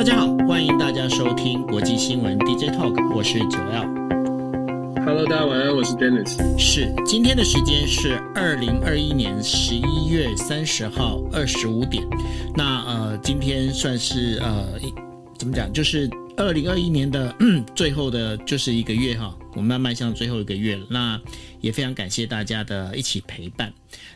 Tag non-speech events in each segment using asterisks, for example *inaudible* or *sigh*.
大家好，欢迎大家收听国际新闻 DJ Talk，我是九 L。Hello，大家晚安，我是 Dennis。是，今天的时间是二零二一年十一月三十号二十五点。那呃，今天算是呃，怎么讲，就是二零二一年的最后的，就是一个月哈，我们要迈向最后一个月了。那也非常感谢大家的一起陪伴。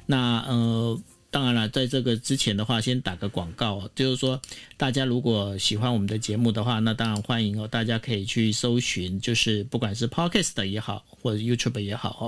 那呃。当然了，在这个之前的话，先打个广告，就是说，大家如果喜欢我们的节目的话，那当然欢迎哦，大家可以去搜寻，就是不管是 Podcast 也好，或者 YouTube 也好哦，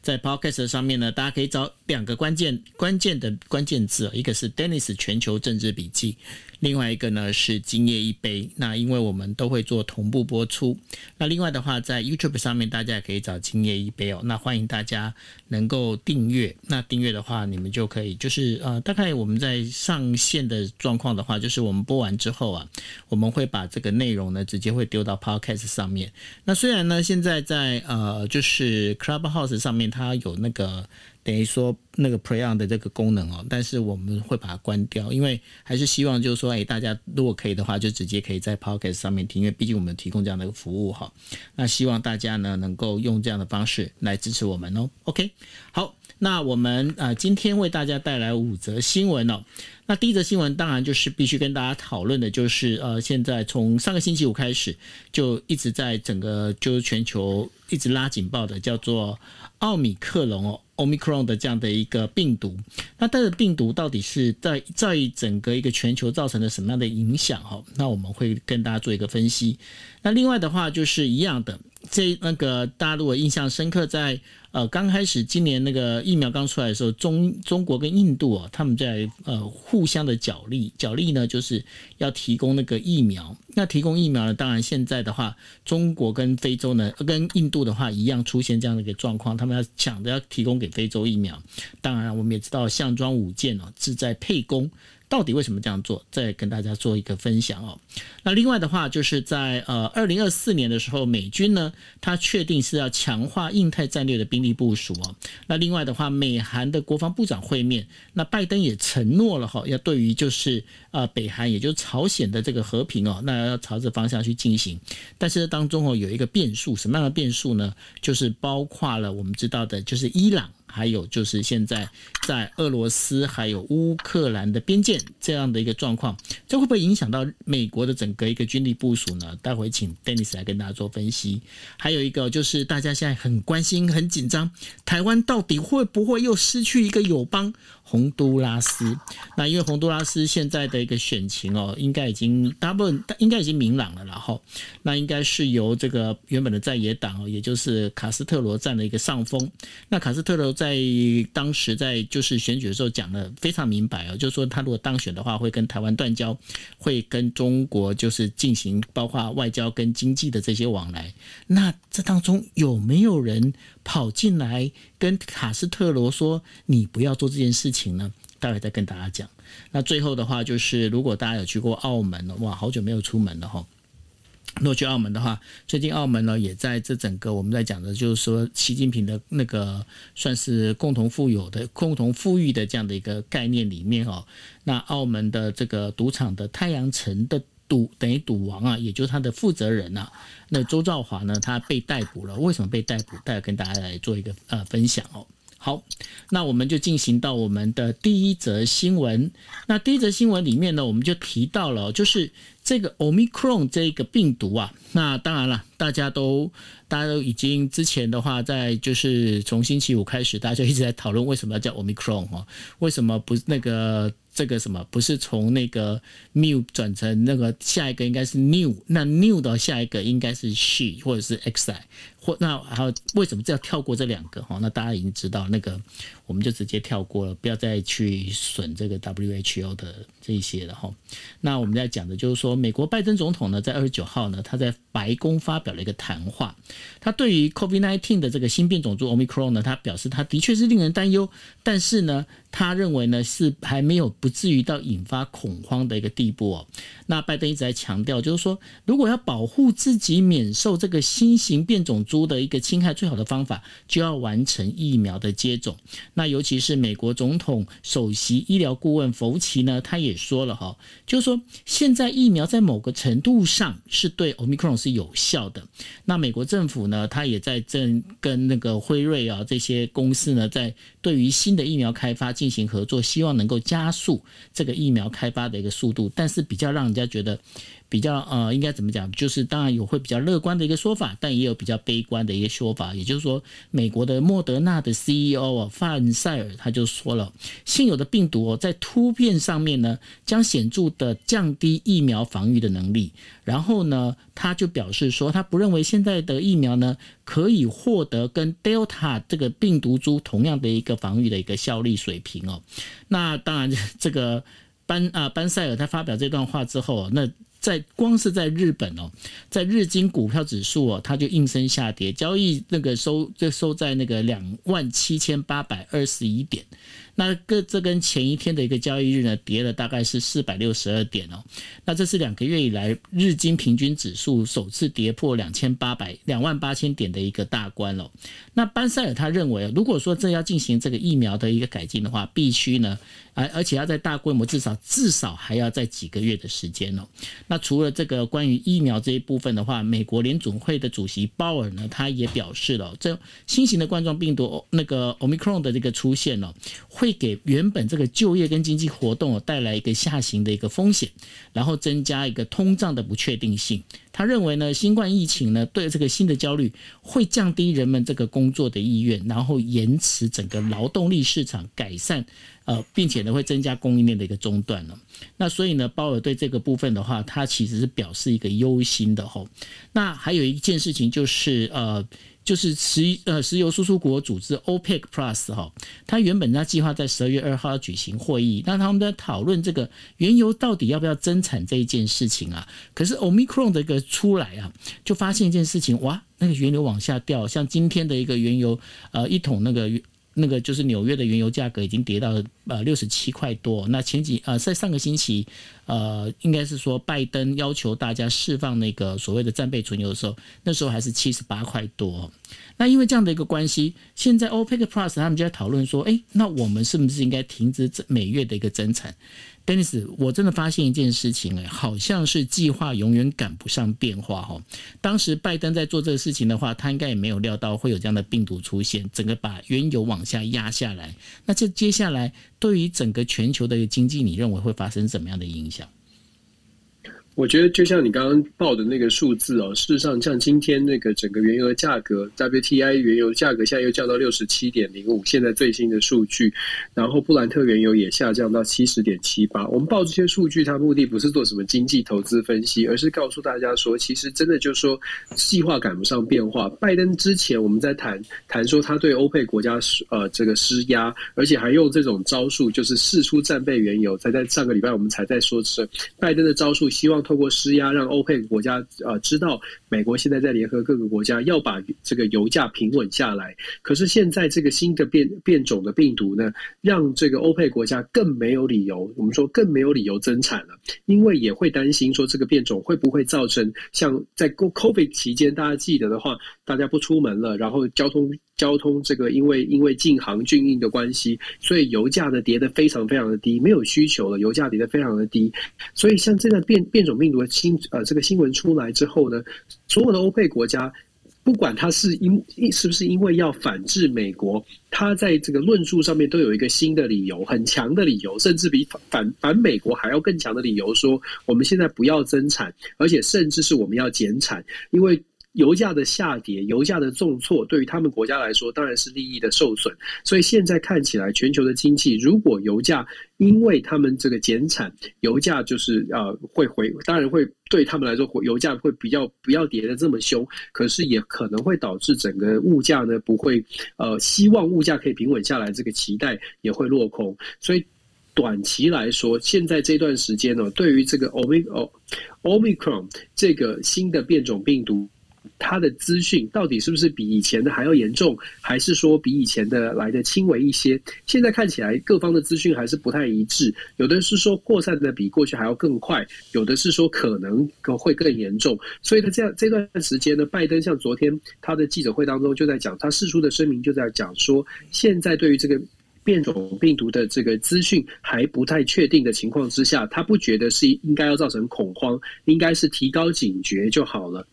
在 Podcast 上面呢，大家可以找两个关键关键的关键字，一个是 Dennis 全球政治笔记。另外一个呢是今夜一杯，那因为我们都会做同步播出。那另外的话，在 YouTube 上面大家也可以找今夜一杯哦。那欢迎大家能够订阅。那订阅的话，你们就可以就是呃，大概我们在上线的状况的话，就是我们播完之后啊，我们会把这个内容呢直接会丢到 Podcast 上面。那虽然呢现在在呃就是 Clubhouse 上面它有那个。等于说那个 Play On 的这个功能哦，但是我们会把它关掉，因为还是希望就是说，哎，大家如果可以的话，就直接可以在 Podcast 上面听，因为毕竟我们提供这样的一个服务哈。那希望大家呢能够用这样的方式来支持我们哦。OK，好，那我们呃今天为大家带来五则新闻哦。那第一则新闻当然就是必须跟大家讨论的，就是呃现在从上个星期五开始就一直在整个就是全球一直拉警报的，叫做奥米克隆哦。Omicron 的这样的一个病毒，那它的病毒到底是在在整个一个全球造成了什么样的影响？哈，那我们会跟大家做一个分析。那另外的话就是一样的，这那个大家如果印象深刻，在呃刚开始今年那个疫苗刚出来的时候，中中国跟印度啊，他们在呃互相的角力，角力呢就是要提供那个疫苗。那提供疫苗呢，当然现在的话，中国跟非洲呢，跟印度的话一样出现这样的一个状况，他们要抢着要提供给。非洲疫苗，当然我们也知道项庄舞剑哦，志在沛公。到底为什么这样做？再跟大家做一个分享哦。那另外的话，就是在呃二零二四年的时候，美军呢，他确定是要强化印太战略的兵力部署哦。那另外的话，美韩的国防部长会面，那拜登也承诺了哈，要对于就是呃北韩，也就是朝鲜的这个和平哦，那要朝着方向去进行。但是当中哦有一个变数，什么样的变数呢？就是包括了我们知道的，就是伊朗。还有就是现在在俄罗斯还有乌克兰的边界这样的一个状况，这会不会影响到美国的整个一个军力部署呢？待会请 Dennis 来跟大家做分析。还有一个就是大家现在很关心、很紧张，台湾到底会不会又失去一个友邦？洪都拉斯，那因为洪都拉斯现在的一个选情哦，应该已经大部分应该已经明朗了，然后那应该是由这个原本的在野党哦，也就是卡斯特罗占了一个上风。那卡斯特罗在当时在就是选举的时候讲得非常明白哦，就是说他如果当选的话，会跟台湾断交，会跟中国就是进行包括外交跟经济的这些往来。那这当中有没有人跑进来跟卡斯特罗说：“你不要做这件事情。”呢，待会再跟大家讲。那最后的话就是，如果大家有去过澳门了，哇，好久没有出门了哈。如果去澳门的话，最近澳门呢也在这整个我们在讲的，就是说习近平的那个算是共同富有的、共同富裕的这样的一个概念里面哦。那澳门的这个赌场的太阳城的赌等于赌王啊，也就是他的负责人呐、啊，那周兆华呢，他被逮捕了。为什么被逮捕？待会跟大家来做一个呃分享哦。好，那我们就进行到我们的第一则新闻。那第一则新闻里面呢，我们就提到了，就是这个 Omicron 这个病毒啊。那当然了，大家都大家都已经之前的话，在就是从星期五开始，大家就一直在讨论为什么要叫 Omicron 哈？为什么不那个这个什么？不是从那个 new 转成那个下一个应该是 New，那 New 的下一个应该是 She 或者是 XI。或那还有为什么这要跳过这两个哈？那大家已经知道那个，我们就直接跳过了，不要再去损这个 WHO 的这一些了哈。那我们在讲的就是说，美国拜登总统呢，在二十九号呢，他在白宫发表了一个谈话，他对于 COVID-19 的这个新变种株 Omicron 呢，他表示他的确是令人担忧，但是呢，他认为呢是还没有不至于到引发恐慌的一个地步哦。那拜登一直在强调，就是说，如果要保护自己免受这个新型变种株的一个侵害，最好的方法就要完成疫苗的接种。那尤其是美国总统首席医疗顾问福奇呢，他也说了哈，就是说现在疫苗在某个程度上是对 Omicron 是有效的。那美国政府呢，他也在正跟那个辉瑞啊这些公司呢，在对于新的疫苗开发进行合作，希望能够加速这个疫苗开发的一个速度。但是比较让人家觉得。比较呃，应该怎么讲？就是当然有会比较乐观的一个说法，但也有比较悲观的一个说法。也就是说，美国的莫德纳的 CEO 啊，范塞尔他就说了，现有的病毒哦，在突变上面呢，将显著的降低疫苗防御的能力。然后呢，他就表示说，他不认为现在的疫苗呢，可以获得跟 Delta 这个病毒株同样的一个防御的一个效力水平哦。那当然，这个班啊班塞尔他发表这段话之后，那。在光是在日本哦，在日经股票指数哦，它就应声下跌，交易那个收就收在那个两万七千八百二十一点。那个这跟前一天的一个交易日呢，跌了大概是四百六十二点哦。那这是两个月以来日经平均指数首次跌破两千八百两万八千点的一个大关了。那班塞尔他认为，如果说这要进行这个疫苗的一个改进的话，必须呢，而而且要在大规模，至少至少还要在几个月的时间哦。那除了这个关于疫苗这一部分的话，美国联总会的主席鲍尔呢，他也表示了，这新型的冠状病毒那个 Omicron 的这个出现哦，会。会给原本这个就业跟经济活动带来一个下行的一个风险，然后增加一个通胀的不确定性。他认为呢，新冠疫情呢对这个新的焦虑会降低人们这个工作的意愿，然后延迟整个劳动力市场改善，呃，并且呢会增加供应链的一个中断了。那所以呢，鲍尔对这个部分的话，他其实是表示一个忧心的吼。那还有一件事情就是呃。就是石呃石油输出国组织 OPEC Plus 哈，他原本它计划在十二月二号要举行会议，那他们在讨论这个原油到底要不要增产这一件事情啊。可是 Omicron 的一个出来啊，就发现一件事情，哇，那个原油往下掉，像今天的一个原油呃一桶那个。那个就是纽约的原油价格已经跌到呃六十七块多。那前几呃在上个星期，呃应该是说拜登要求大家释放那个所谓的战备存油的时候，那时候还是七十八块多。那因为这样的一个关系，现在 OPEC Plus 他们就在讨论说，哎，那我们是不是应该停止每月的一个增产？Dennis，我真的发现一件事情，哎，好像是计划永远赶不上变化哈。当时拜登在做这个事情的话，他应该也没有料到会有这样的病毒出现，整个把原油往下压下来。那这接下来对于整个全球的经济，你认为会发生什么样的影响？我觉得就像你刚刚报的那个数字哦，事实上像今天那个整个原油的价格，WTI 原油价格现在又降到六十七点零五，现在最新的数据，然后布兰特原油也下降到七十点七八。我们报这些数据，它目的不是做什么经济投资分析，而是告诉大家说，其实真的就是说计划赶不上变化。拜登之前我们在谈谈说他对欧佩国家施呃这个施压，而且还用这种招数，就是试出战备原油。才在上个礼拜我们才在说是拜登的招数，希望。透过施压，让欧佩克国家呃知道美国现在在联合各个国家要把这个油价平稳下来。可是现在这个新的变变种的病毒呢，让这个欧佩克国家更没有理由，我们说更没有理由增产了，因为也会担心说这个变种会不会造成像在 COVID 期间，大家记得的话，大家不出门了，然后交通。交通这个因为因为禁航禁运的关系，所以油价呢跌得非常非常的低，没有需求了，油价跌得非常的低。所以像这个变变种病毒的新呃这个新闻出来之后呢，所有的欧佩国家，不管他是因是不是因为要反制美国，他在这个论述上面都有一个新的理由，很强的理由，甚至比反反美国还要更强的理由，说我们现在不要增产，而且甚至是我们要减产，因为。油价的下跌，油价的重挫，对于他们国家来说，当然是利益的受损。所以现在看起来，全球的经济，如果油价因为他们这个减产，油价就是呃会回，当然会对他们来说，油价会比较不要跌的这么凶。可是也可能会导致整个物价呢不会呃，希望物价可以平稳下来，这个期待也会落空。所以短期来说，现在这段时间呢，对于这个 Omicron 这个新的变种病毒。它的资讯到底是不是比以前的还要严重，还是说比以前的来的轻微一些？现在看起来各方的资讯还是不太一致，有的是说扩散的比过去还要更快，有的是说可能会更严重。所以他这样这段时间呢，拜登像昨天他的记者会当中就在讲，他释出的声明就在讲说，现在对于这个。变种病毒的这个资讯还不太确定的情况之下，他不觉得是应该要造成恐慌，应该是提高警觉就好了。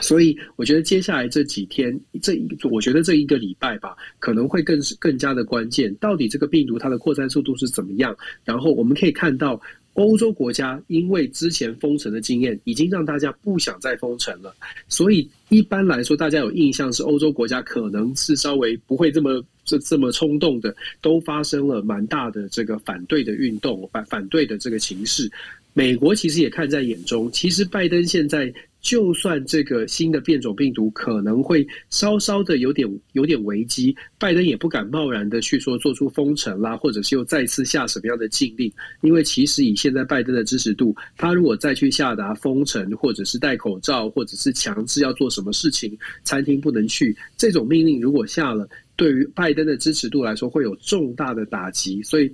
所以，我觉得接下来这几天，这一我觉得这一个礼拜吧，可能会更更加的关键。到底这个病毒它的扩散速度是怎么样？然后我们可以看到。欧洲国家因为之前封城的经验，已经让大家不想再封城了。所以一般来说，大家有印象是欧洲国家可能是稍微不会这么这这么冲动的，都发生了蛮大的这个反对的运动，反反对的这个情势。美国其实也看在眼中。其实拜登现在。就算这个新的变种病毒可能会稍稍的有点有点危机，拜登也不敢贸然的去说做出封城啦，或者是又再次下什么样的禁令，因为其实以现在拜登的支持度，他如果再去下达封城，或者是戴口罩，或者是强制要做什么事情，餐厅不能去，这种命令如果下了，对于拜登的支持度来说会有重大的打击，所以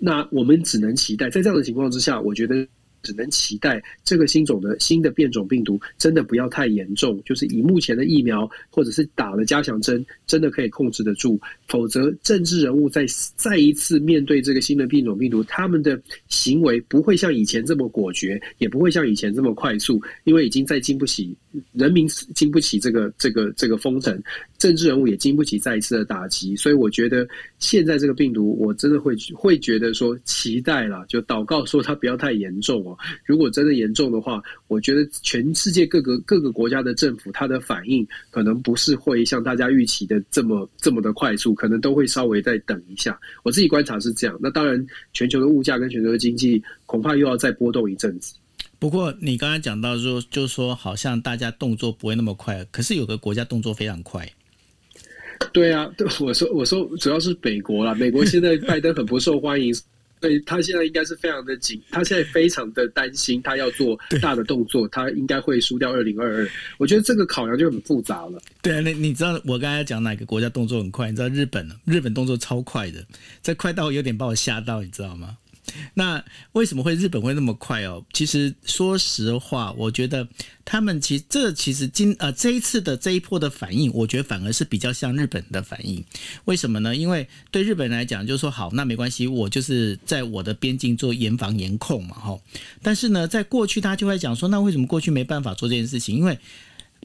那我们只能期待，在这样的情况之下，我觉得。只能期待这个新种的新的变种病毒真的不要太严重，就是以目前的疫苗或者是打了加强针，真的可以控制得住。否则，政治人物在再一次面对这个新的变种病毒，他们的行为不会像以前这么果决，也不会像以前这么快速，因为已经在经不起人民经不起这个这个这个封城，政治人物也经不起再一次的打击。所以，我觉得现在这个病毒，我真的会会觉得说期待了，就祷告说它不要太严重哦。如果真的严重的话，我觉得全世界各个各个国家的政府，它的反应可能不是会像大家预期的这么这么的快速，可能都会稍微再等一下。我自己观察是这样。那当然，全球的物价跟全球的经济恐怕又要再波动一阵子。不过你刚才讲到说，就是说好像大家动作不会那么快，可是有个国家动作非常快。对啊，对，我说我说主要是美国啦，美国现在拜登很不受欢迎。*laughs* 所以，他现在应该是非常的紧，他现在非常的担心，他要做大的动作，他应该会输掉二零二二。我觉得这个考量就很复杂了。对啊，那你知道我刚才讲哪个国家动作很快？你知道日本，日本动作超快的，这快到有点把我吓到，你知道吗？那为什么会日本会那么快哦？其实说实话，我觉得他们其实这其实今呃这一次的这一波的反应，我觉得反而是比较像日本的反应。为什么呢？因为对日本来讲，就是说好，那没关系，我就是在我的边境做严防严控嘛，哈。但是呢，在过去他就会讲说，那为什么过去没办法做这件事情？因为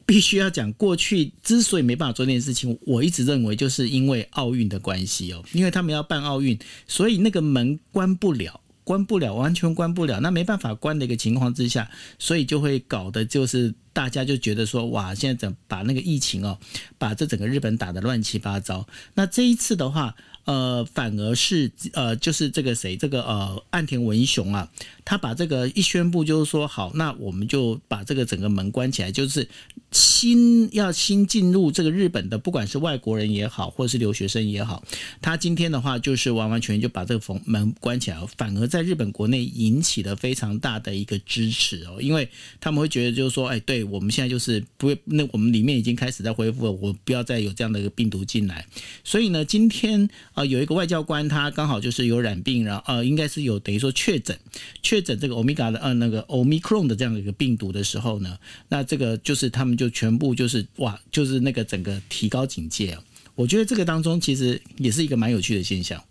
必须要讲过去之所以没办法做这件事情，我一直认为就是因为奥运的关系哦，因为他们要办奥运，所以那个门关不了。关不了，完全关不了，那没办法关的一个情况之下，所以就会搞得就是大家就觉得说，哇，现在怎么把那个疫情哦，把这整个日本打得乱七八糟。那这一次的话，呃，反而是呃，就是这个谁，这个呃，岸田文雄啊，他把这个一宣布，就是说好，那我们就把这个整个门关起来，就是。新要新进入这个日本的，不管是外国人也好，或是留学生也好，他今天的话就是完完全全就把这个房门关起来，反而在日本国内引起了非常大的一个支持哦，因为他们会觉得就是说，哎，对我们现在就是不会，那我们里面已经开始在恢复了，我不要再有这样的一个病毒进来。所以呢，今天啊有一个外交官，他刚好就是有染病，然后呃应该是有等于说确诊确诊这个欧米伽的呃那个欧米克隆的这样的一个病毒的时候呢，那这个就是他们就。全部就是哇，就是那个整个提高警戒啊！我觉得这个当中其实也是一个蛮有趣的现象。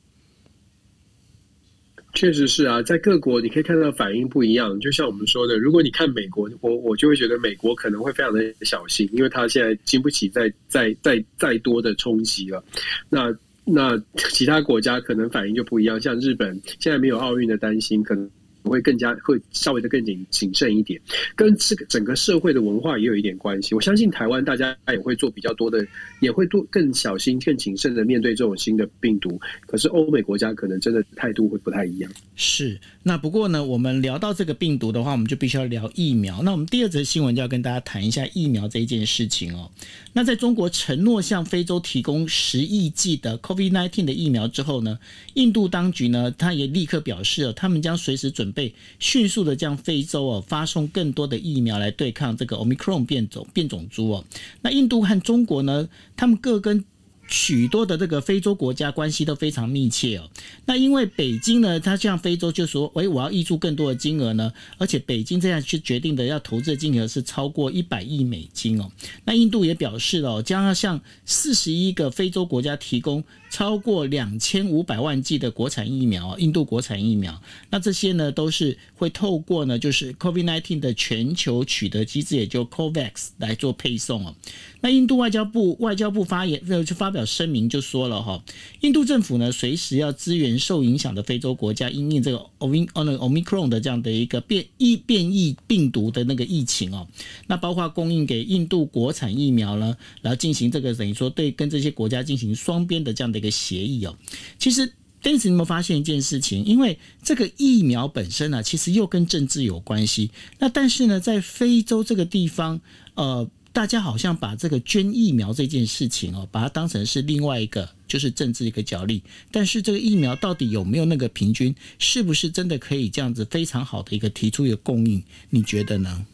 确实是啊，在各国你可以看到反应不一样。就像我们说的，如果你看美国，我我就会觉得美国可能会非常的小心，因为他现在经不起再再再再多的冲击了。那那其他国家可能反应就不一样，像日本现在没有奥运的担心，可能。会更加会稍微的更谨谨慎一点，跟这个整个社会的文化也有一点关系。我相信台湾大家也会做比较多的，也会多更小心、更谨慎的面对这种新的病毒。可是欧美国家可能真的态度会不太一样。是，那不过呢，我们聊到这个病毒的话，我们就必须要聊疫苗。那我们第二则新闻就要跟大家谈一下疫苗这一件事情哦。那在中国承诺向非洲提供十亿剂的 COVID-19 的疫苗之后呢，印度当局呢，他也立刻表示了，他们将随时准被迅速的将非洲哦发送更多的疫苗来对抗这个 Omicron 变种变种株哦。那印度和中国呢，他们各跟许多的这个非洲国家关系都非常密切哦。那因为北京呢，它向非洲就说：“喂，我要挹注更多的金额呢。”而且北京这样去决定的要投资的金额是超过一百亿美金哦。那印度也表示了哦，将要向四十一个非洲国家提供超过两千五百万剂的国产疫苗，印度国产疫苗。那这些呢，都是会透过呢，就是 COVID-19 的全球取得机制，也就 COVAX 来做配送哦。那印度外交部外交部发言就发表声明就说了哈，印度政府呢随时要支援受影响的非洲国家，因应这个 Omicron 的这样的一个变异变异病毒的那个疫情哦，那包括供应给印度国产疫苗呢，然后进行这个等于说对跟这些国家进行双边的这样的一个协议哦。其实，Dennis 你有没有发现一件事情？因为这个疫苗本身呢，其实又跟政治有关系。那但是呢，在非洲这个地方，呃。大家好像把这个捐疫苗这件事情哦，把它当成是另外一个就是政治一个角力。但是这个疫苗到底有没有那个平均，是不是真的可以这样子非常好的一个提出一个供应？你觉得呢？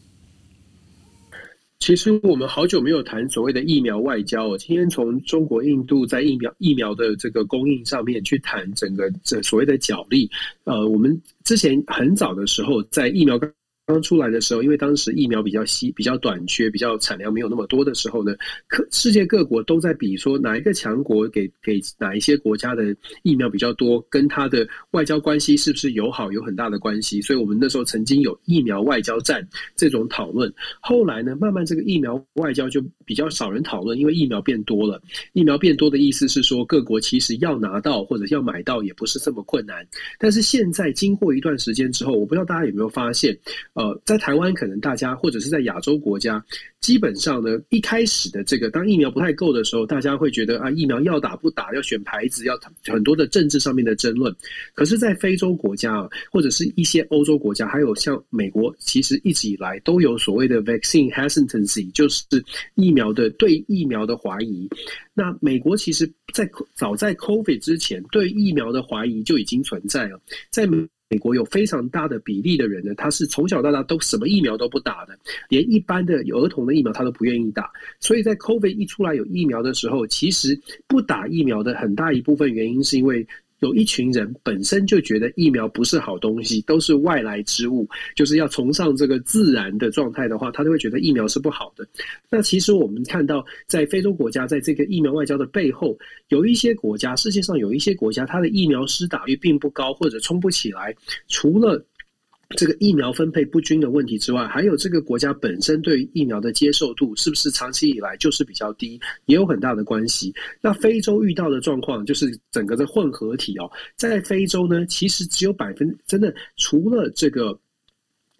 其实我们好久没有谈所谓的疫苗外交。今天从中国、印度在疫苗疫苗的这个供应上面去谈整个这所谓的角力。呃，我们之前很早的时候在疫苗刚出来的时候，因为当时疫苗比较稀、比较短缺、比较产量没有那么多的时候呢，各世界各国都在比说哪一个强国给给哪一些国家的疫苗比较多，跟他的外交关系是不是友好有很大的关系。所以我们那时候曾经有疫苗外交战这种讨论。后来呢，慢慢这个疫苗外交就比较少人讨论，因为疫苗变多了。疫苗变多的意思是说，各国其实要拿到或者要买到也不是这么困难。但是现在经过一段时间之后，我不知道大家有没有发现。呃，在台湾可能大家或者是在亚洲国家，基本上呢，一开始的这个当疫苗不太够的时候，大家会觉得啊，疫苗要打不打，要选牌子，要很多的政治上面的争论。可是，在非洲国家啊，或者是一些欧洲国家，还有像美国，其实一直以来都有所谓的 vaccine hesitancy，就是疫苗的对疫苗的怀疑。那美国其实在早在 COVID 之前，对疫苗的怀疑就已经存在了，在。美国有非常大的比例的人呢，他是从小到大都什么疫苗都不打的，连一般的有儿童的疫苗他都不愿意打。所以在 COVID 一出来有疫苗的时候，其实不打疫苗的很大一部分原因是因为。有一群人本身就觉得疫苗不是好东西，都是外来之物，就是要崇尚这个自然的状态的话，他就会觉得疫苗是不好的。那其实我们看到，在非洲国家，在这个疫苗外交的背后，有一些国家，世界上有一些国家，它的疫苗施打率并不高，或者冲不起来，除了。这个疫苗分配不均的问题之外，还有这个国家本身对于疫苗的接受度是不是长期以来就是比较低，也有很大的关系。那非洲遇到的状况就是整个的混合体哦，在非洲呢，其实只有百分真的除了这个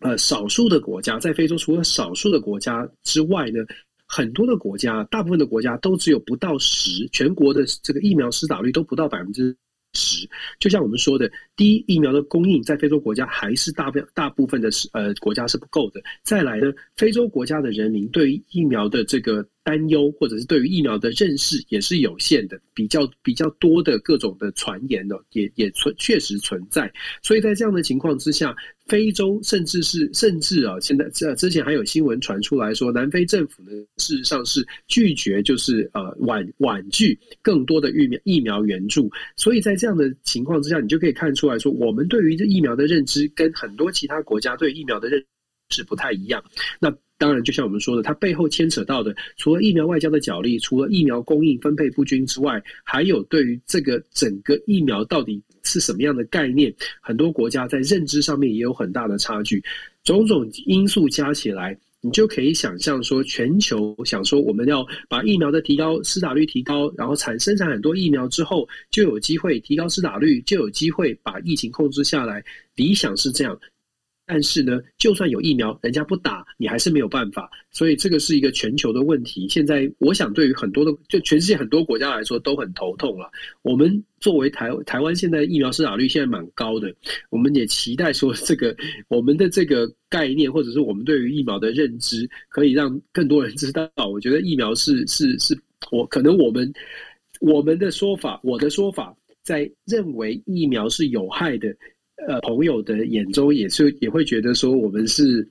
呃少数的国家，在非洲除了少数的国家之外呢，很多的国家，大部分的国家都只有不到十，全国的这个疫苗施打率都不到百分之值。就像我们说的。第一，疫苗的供应在非洲国家还是大部大部分的是呃国家是不够的。再来呢，非洲国家的人民对于疫苗的这个担忧，或者是对于疫苗的认识也是有限的，比较比较多的各种的传言呢，也也存确实存在。所以在这样的情况之下，非洲甚至是甚至啊，现在这之前还有新闻传出来说，南非政府呢事实上是拒绝，就是呃婉婉拒更多的疫苗疫苗援助。所以在这样的情况之下，你就可以看出。来说，我们对于这疫苗的认知跟很多其他国家对疫苗的认知不太一样。那当然，就像我们说的，它背后牵扯到的，除了疫苗外交的角力，除了疫苗供应分配不均之外，还有对于这个整个疫苗到底是什么样的概念，很多国家在认知上面也有很大的差距。种种因素加起来。你就可以想象说，全球想说我们要把疫苗的提高施打率提高，然后产生产很多疫苗之后，就有机会提高施打率，就有机会把疫情控制下来。理想是这样。但是呢，就算有疫苗，人家不打，你还是没有办法。所以这个是一个全球的问题。现在，我想对于很多的，就全世界很多国家来说都很头痛了。我们作为台台湾，现在疫苗施打率现在蛮高的，我们也期待说，这个我们的这个概念，或者是我们对于疫苗的认知，可以让更多人知道。我觉得疫苗是是是，我可能我们我们的说法，我的说法，在认为疫苗是有害的。呃朋友的眼中，也是也会觉得说我们是。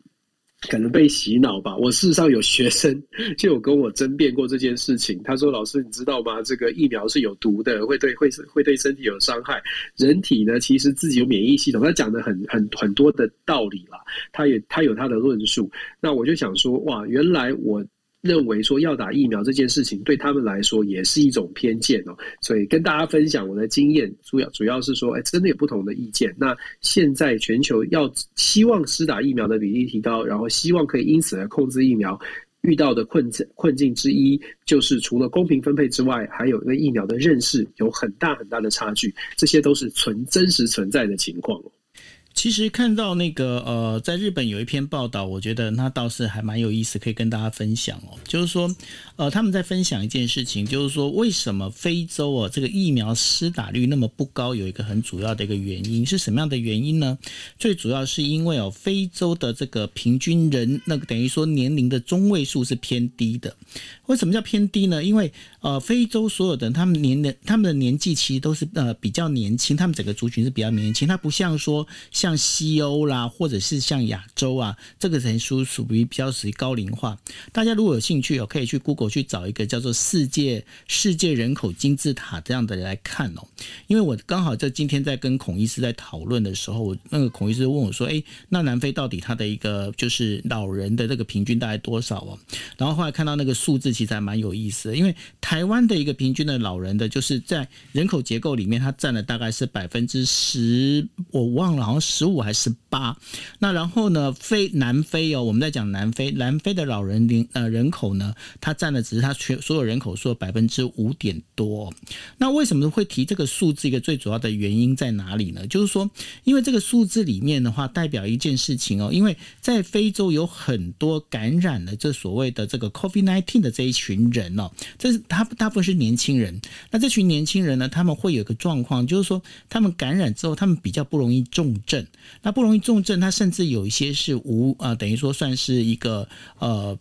可能被洗脑吧。我事实上有学生就有跟我争辩过这件事情。他说：“老师，你知道吗？这个疫苗是有毒的，会对会会对身体有伤害。人体呢，其实自己有免疫系统。”他讲的很很很多的道理啦。他也他有他的论述。那我就想说，哇，原来我。认为说要打疫苗这件事情对他们来说也是一种偏见哦，所以跟大家分享我的经验，主要主要是说，哎，真的有不同的意见。那现在全球要希望施打疫苗的比例提高，然后希望可以因此来控制疫苗遇到的困境困境之一，就是除了公平分配之外，还有一个疫苗的认识有很大很大的差距，这些都是存真实存在的情况。其实看到那个呃，在日本有一篇报道，我觉得那倒是还蛮有意思，可以跟大家分享哦。就是说，呃，他们在分享一件事情，就是说为什么非洲哦这个疫苗施打率那么不高，有一个很主要的一个原因是什么样的原因呢？最主要是因为哦，非洲的这个平均人那个等于说年龄的中位数是偏低的。为什么叫偏低呢？因为呃，非洲所有的他们年龄他们的年纪其实都是呃比较年轻，他们整个族群是比较年轻，它不像说像。像西欧啦，或者是像亚洲啊，这个人数属于比较属于高龄化。大家如果有兴趣哦，可以去 Google 去找一个叫做世界世界人口金字塔这样的来看哦。因为我刚好在今天在跟孔医师在讨论的时候，我那个孔医师问我说：“哎，那南非到底它的一个就是老人的这个平均大概多少哦？”然后后来看到那个数字，其实还蛮有意思的。因为台湾的一个平均的老人的，就是在人口结构里面，它占了大概是百分之十，我忘了，好像是。十五还是八？那然后呢？非南非哦，我们在讲南非，南非的老人龄呃人口呢，它占的只是它全所有人口数百分之五点多。那为什么会提这个数字？一个最主要的原因在哪里呢？就是说，因为这个数字里面的话，代表一件事情哦，因为在非洲有很多感染了这所谓的这个 COVID-19 的这一群人哦，这是他大部分是年轻人。那这群年轻人呢，他们会有一个状况，就是说他们感染之后，他们比较不容易重症。那不容易重症，它甚至有一些是无啊、等于说算是一个呃。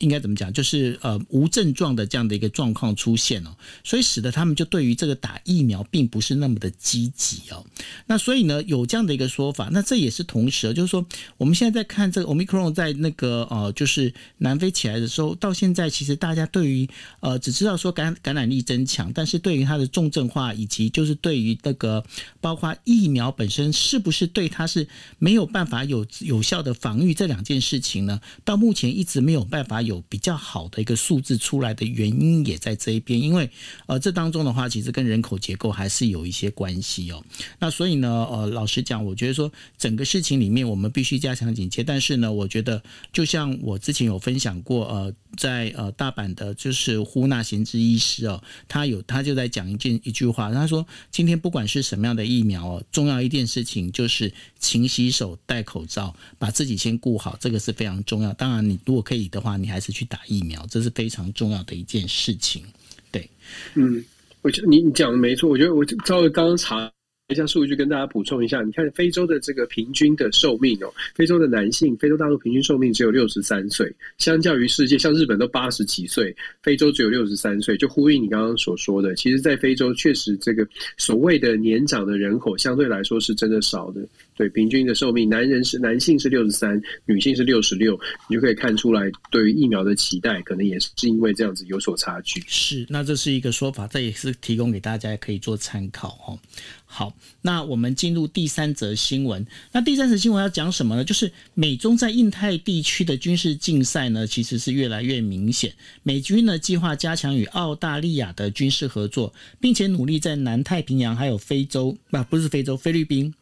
应该怎么讲？就是呃无症状的这样的一个状况出现哦，所以使得他们就对于这个打疫苗并不是那么的积极哦。那所以呢，有这样的一个说法，那这也是同时，就是说我们现在在看这个 Omicron 在那个呃就是南非起来的时候，到现在其实大家对于呃只知道说感感染力增强，但是对于它的重症化以及就是对于那个包括疫苗本身是不是对它是没有办法有有效的防御这两件事情呢，到目前一直没有办法有。有比较好的一个数字出来的原因也在这一边，因为呃这当中的话，其实跟人口结构还是有一些关系哦。那所以呢，呃，老实讲，我觉得说整个事情里面我们必须加强警戒。但是呢，我觉得就像我之前有分享过，呃，在呃大阪的就是呼纳贤之医师哦，他有他就在讲一件一句话，他说今天不管是什么样的疫苗哦，重要一件事情就是勤洗手、戴口罩，把自己先顾好，这个是非常重要。当然，你如果可以的话，你还是去打疫苗，这是非常重要的一件事情。对，嗯，我觉得你你讲的没错。我觉得我稍微刚刚查一下数据，跟大家补充一下。你看非洲的这个平均的寿命哦，非洲的男性，非洲大陆平均寿命只有六十三岁，相较于世界，像日本都八十几岁，非洲只有六十三岁，就呼应你刚刚所说的。其实，在非洲确实这个所谓的年长的人口相对来说是真的少的。对，平均的寿命，男人是男性是六十三，女性是六十六，你就可以看出来，对于疫苗的期待，可能也是因为这样子有所差距。是，那这是一个说法，这也是提供给大家可以做参考哦。好，那我们进入第三则新闻。那第三则新闻要讲什么呢？就是美中在印太地区的军事竞赛呢，其实是越来越明显。美军呢计划加强与澳大利亚的军事合作，并且努力在南太平洋还有非洲，啊，不是非洲，菲律宾。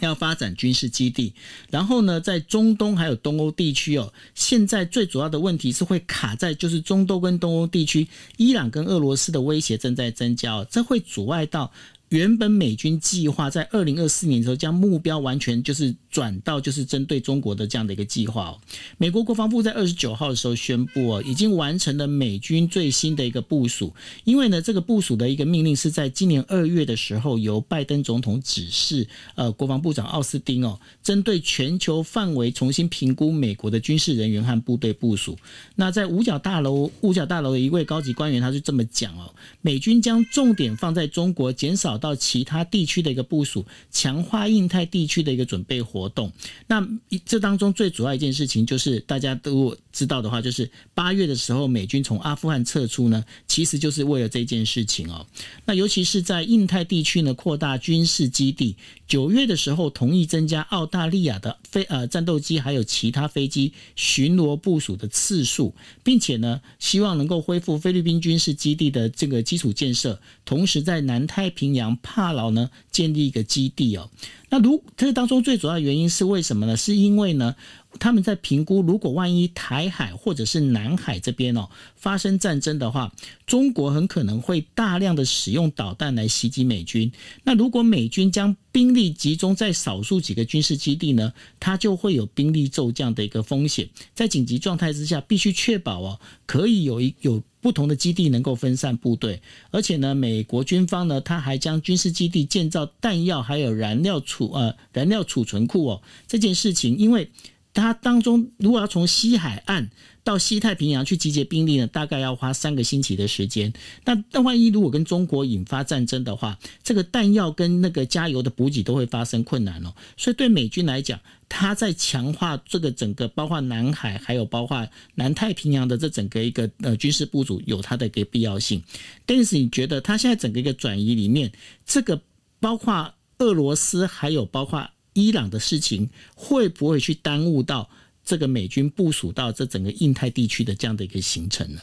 要发展军事基地，然后呢，在中东还有东欧地区哦，现在最主要的问题是会卡在就是中东跟东欧地区，伊朗跟俄罗斯的威胁正在增加哦，这会阻碍到原本美军计划在二零二四年的时候将目标完全就是转到就是针对中国的这样的一个计划哦。美国国防部在二十九号的时候宣布哦，已经完成了美军最新的一个部署。因为呢，这个部署的一个命令是在今年二月的时候由拜登总统指示，呃，国防部长奥斯汀哦，针对全球范围重新评估美国的军事人员和部队部署。那在五角大楼，五角大楼的一位高级官员他是这么讲哦，美军将重点放在中国，减少到其他地区的一个部署，强化印太地区的一个准备活活动。那这当中最主要一件事情就是大家都知道的话，就是八月的时候美军从阿富汗撤出呢，其实就是为了这件事情哦。那尤其是在印太地区呢，扩大军事基地。九月的时候同意增加澳大利亚的飞呃战斗机还有其他飞机巡逻部署的次数，并且呢，希望能够恢复菲律宾军事基地的这个基础建设，同时在南太平洋帕劳呢建立一个基地哦。那如这当中最主要的原因是为什么呢？是因为呢，他们在评估，如果万一台海或者是南海这边哦发生战争的话，中国很可能会大量的使用导弹来袭击美军。那如果美军将兵力集中在少数几个军事基地呢，它就会有兵力骤降的一个风险。在紧急状态之下，必须确保哦可以有一有。不同的基地能够分散部队，而且呢，美国军方呢，他还将军事基地建造弹药还有燃料储呃燃料储存库哦。这件事情，因为它当中如果要从西海岸。到西太平洋去集结兵力呢，大概要花三个星期的时间。那那万一如果跟中国引发战争的话，这个弹药跟那个加油的补给都会发生困难哦。所以对美军来讲，它在强化这个整个包括南海还有包括南太平洋的这整个一个呃军事部署有它的一个必要性。但是你觉得它现在整个一个转移里面，这个包括俄罗斯还有包括伊朗的事情，会不会去耽误到？这个美军部署到这整个印太地区的这样的一个行程呢？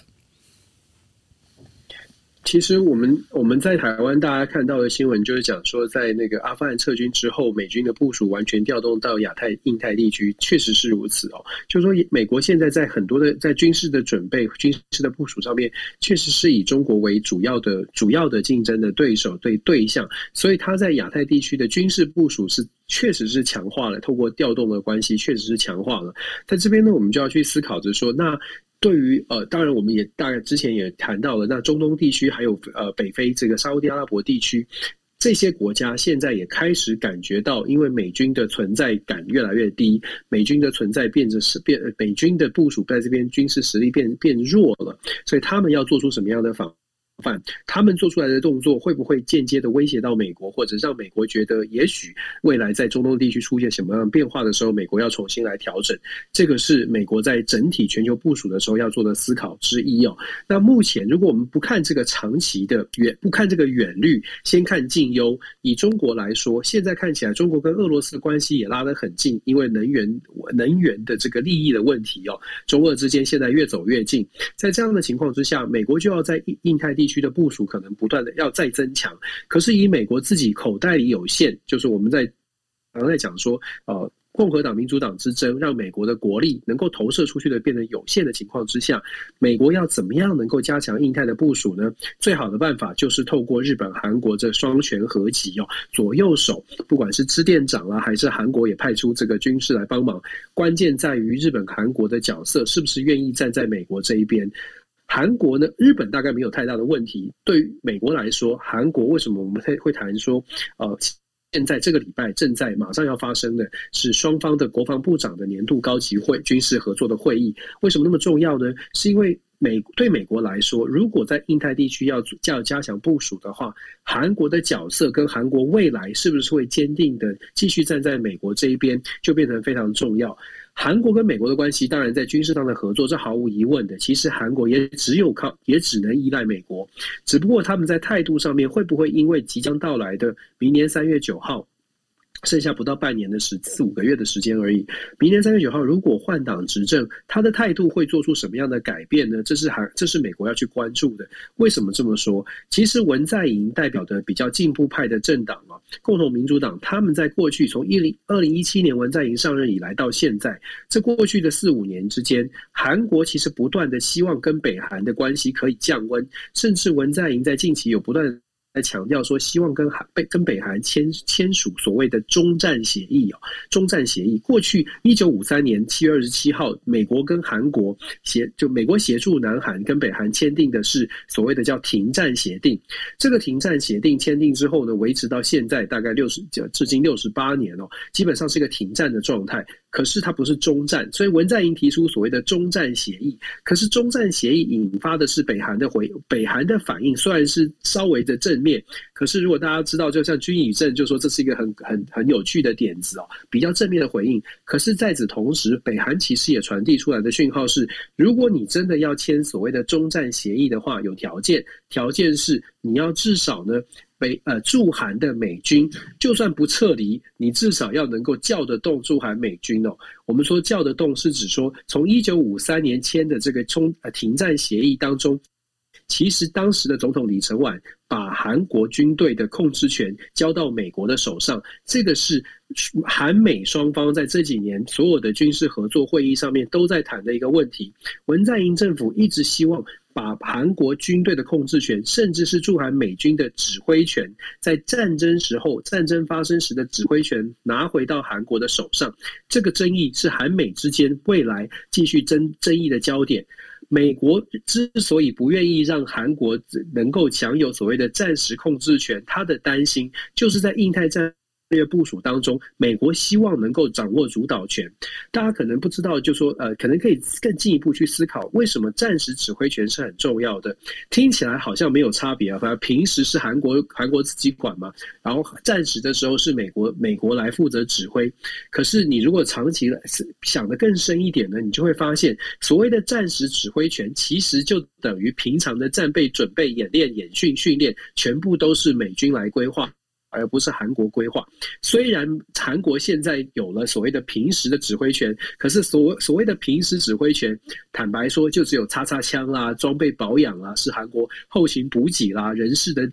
其实我们我们在台湾大家看到的新闻就是讲说，在那个阿富汗撤军之后，美军的部署完全调动到亚太、印太地区，确实是如此哦。就是说，美国现在在很多的在军事的准备、军事的部署上面，确实是以中国为主要的、主要的竞争的对手对对象，所以他在亚太地区的军事部署是确实是强化了，透过调动的关系，确实是强化了。在这边呢，我们就要去思考着说，那。对于呃，当然我们也大概之前也谈到了，那中东地区还有呃北非这个沙乌地阿拉伯地区这些国家，现在也开始感觉到，因为美军的存在感越来越低，美军的存在变着是变，美军的部署在这边军事实力变变弱了，所以他们要做出什么样的防？犯他们做出来的动作会不会间接的威胁到美国，或者让美国觉得也许未来在中东地区出现什么样的变化的时候，美国要重新来调整？这个是美国在整体全球部署的时候要做的思考之一哦。那目前如果我们不看这个长期的远，不看这个远虑，先看近忧。以中国来说，现在看起来中国跟俄罗斯的关系也拉得很近，因为能源能源的这个利益的问题哦，中俄之间现在越走越近。在这样的情况之下，美国就要在印印太地区的部署可能不断的要再增强，可是以美国自己口袋里有限，就是我们在刚才讲说，呃，共和党民主党之争让美国的国力能够投射出去的变得有限的情况之下，美国要怎么样能够加强印太的部署呢？最好的办法就是透过日本、韩国这双拳合击哦，左右手，不管是支店长啊，还是韩国也派出这个军事来帮忙，关键在于日本、韩国的角色是不是愿意站在美国这一边。韩国呢？日本大概没有太大的问题。对于美国来说，韩国为什么我们会会谈说，呃，现在这个礼拜正在马上要发生的是双方的国防部长的年度高级会军事合作的会议？为什么那么重要呢？是因为美对美国来说，如果在印太地区要要加强部署的话，韩国的角色跟韩国未来是不是会坚定的继续站在美国这一边，就变成非常重要。韩国跟美国的关系，当然在军事上的合作，这毫无疑问的。其实韩国也只有靠，也只能依赖美国。只不过他们在态度上面，会不会因为即将到来的明年三月九号？剩下不到半年的十四五个月的时间而已。明年三月九号，如果换党执政，他的态度会做出什么样的改变呢？这是韩，这是美国要去关注的。为什么这么说？其实文在寅代表的比较进步派的政党啊，共同民主党，他们在过去从一零二零一七年文在寅上任以来到现在，这过去的四五年之间，韩国其实不断的希望跟北韩的关系可以降温，甚至文在寅在近期有不断。在强调说，希望跟韩北跟北韩签签署所谓的中战协议哦，中战协议。过去一九五三年七月二十七号，美国跟韩国协就美国协助南韩跟北韩签订的是所谓的叫停战协定。这个停战协定签订之后呢，维持到现在大概六十至今六十八年哦，基本上是一个停战的状态。可是它不是中战，所以文在寅提出所谓的中战协议。可是中战协议引发的是北韩的回北韩的反应，虽然是稍微的正面，可是如果大家知道，就像军以正就说这是一个很很很有趣的点子哦，比较正面的回应。可是在此同时，北韩其实也传递出来的讯号是，如果你真的要签所谓的中战协议的话，有条件，条件是你要至少呢。北呃驻韩的美军就算不撤离，你至少要能够叫得动驻韩美军哦。我们说叫得动是指说，从一九五三年签的这个中呃停战协议当中，其实当时的总统李承晚把韩国军队的控制权交到美国的手上，这个是韩美双方在这几年所有的军事合作会议上面都在谈的一个问题。文在寅政府一直希望。把韩国军队的控制权，甚至是驻韩美军的指挥权，在战争时候、战争发生时的指挥权拿回到韩国的手上。这个争议是韩美之间未来继续争争议的焦点。美国之所以不愿意让韩国能够享有所谓的战时控制权，他的担心就是在印太战。这个部署当中，美国希望能够掌握主导权。大家可能不知道，就说呃，可能可以更进一步去思考，为什么战时指挥权是很重要的？听起来好像没有差别啊，反正平时是韩国韩国自己管嘛，然后战时的时候是美国美国来负责指挥。可是你如果长期想得更深一点呢，你就会发现，所谓的战时指挥权，其实就等于平常的战备准备、演练、演训、训练，全部都是美军来规划。而不是韩国规划。虽然韩国现在有了所谓的平时的指挥权，可是所所谓的平时指挥权，坦白说，就只有擦擦枪啦、装备保养啦，是韩国后勤补给啦、人事的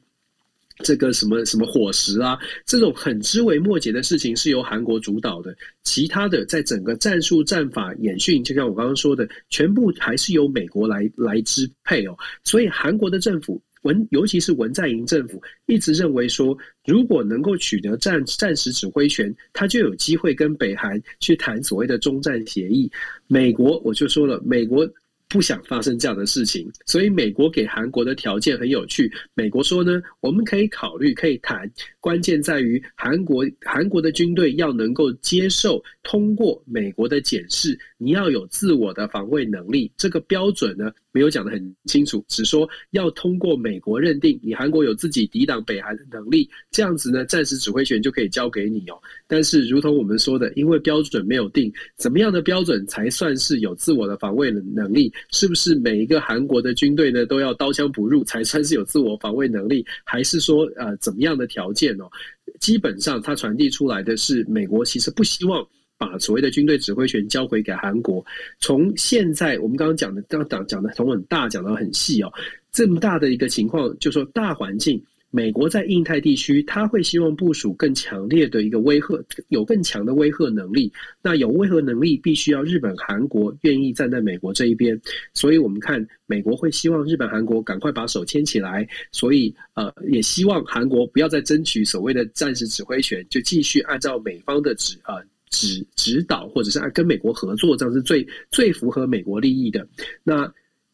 这个什么什么伙食啊，这种很枝微末节的事情是由韩国主导的。其他的，在整个战术、战法、演训，就像我刚刚说的，全部还是由美国来来支配哦。所以韩国的政府。文，尤其是文在寅政府一直认为说，如果能够取得战战时指挥权，他就有机会跟北韩去谈所谓的中战协议。美国，我就说了，美国。不想发生这样的事情，所以美国给韩国的条件很有趣。美国说呢，我们可以考虑，可以谈，关键在于韩国韩国的军队要能够接受通过美国的检视，你要有自我的防卫能力。这个标准呢，没有讲得很清楚，只说要通过美国认定你韩国有自己抵挡北韩的能力，这样子呢，战时指挥权就可以交给你哦。但是，如同我们说的，因为标准没有定，怎么样的标准才算是有自我的防卫能力？是不是每一个韩国的军队呢，都要刀枪不入才算是有自我防卫能力？还是说呃怎么样的条件基本上，它传递出来的是美国其实不希望把所谓的军队指挥权交回给韩国。从现在我们刚刚讲的，刚刚讲的从很大讲到很细哦，这么大的一个情况，就说大环境。美国在印太地区，他会希望部署更强烈的一个威慑，有更强的威慑能力。那有威慑能力，必须要日本、韩国愿意站在美国这一边。所以，我们看美国会希望日本、韩国赶快把手牵起来。所以，呃，也希望韩国不要再争取所谓的战时指挥权，就继续按照美方的指呃指指导，或者是按跟美国合作，这样是最最符合美国利益的。那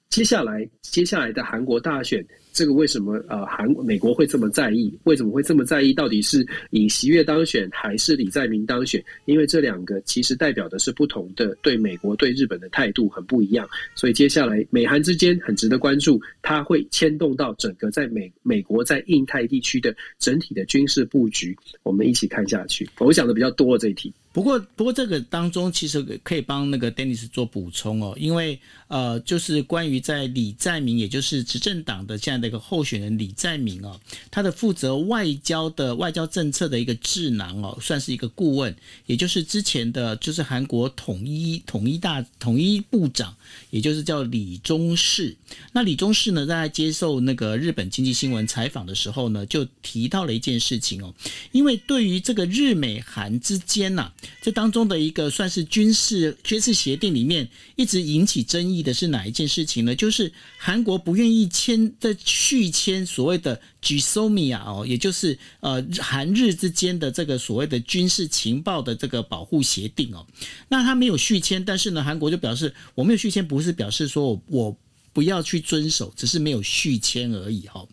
接下来，接下来的韩国大选。这个为什么呃韩美国会这么在意？为什么会这么在意？到底是尹锡悦当选还是李在明当选？因为这两个其实代表的是不同的对美国对日本的态度很不一样，所以接下来美韩之间很值得关注，它会牵动到整个在美美国在印太地区的整体的军事布局。我们一起看下去。我想的比较多这一题。不过，不过这个当中其实可以帮那个 Dennis 做补充哦，因为呃，就是关于在李在明，也就是执政党的这样的一个候选人李在明哦，他的负责外交的外交政策的一个智囊哦，算是一个顾问，也就是之前的就是韩国统一统一大统一部长，也就是叫李钟世。那李钟世呢，在接受那个日本经济新闻采访的时候呢，就提到了一件事情哦，因为对于这个日美韩之间呐、这当中的一个算是军事军事协定里面一直引起争议的是哪一件事情呢？就是韩国不愿意签的续签所谓的 g i s o m i a 哦，也就是呃韩日之间的这个所谓的军事情报的这个保护协定哦。那他没有续签，但是呢，韩国就表示我没有续签，不是表示说我。不要去遵守，只是没有续签而已哈。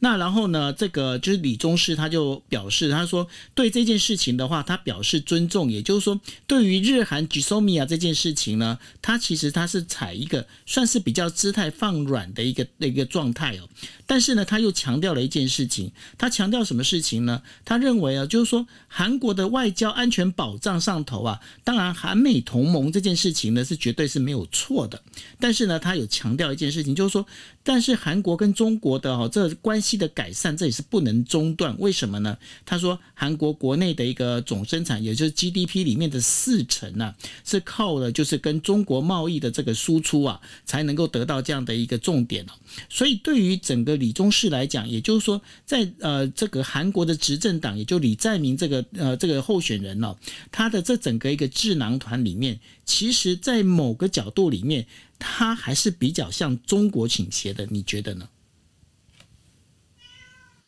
那然后呢，这个就是李宗士他就表示，他说对这件事情的话，他表示尊重，也就是说，对于日韩 GSOMIA 这件事情呢，他其实他是采一个算是比较姿态放软的一个的一个状态哦。但是呢，他又强调了一件事情，他强调什么事情呢？他认为啊，就是说韩国的外交安全保障上头啊，当然韩美同盟这件事情呢是绝对是没有错的，但是呢，他有强调一件。事情就是说，但是韩国跟中国的哈这关系的改善，这也是不能中断。为什么呢？他说，韩国国内的一个总生产，也就是 GDP 里面的四成啊，是靠了就是跟中国贸易的这个输出啊，才能够得到这样的一个重点哦。所以对于整个李宗士来讲，也就是说，在呃这个韩国的执政党，也就李在明这个呃这个候选人哦，他的这整个一个智囊团里面，其实在某个角度里面。他还是比较向中国倾斜的，你觉得呢？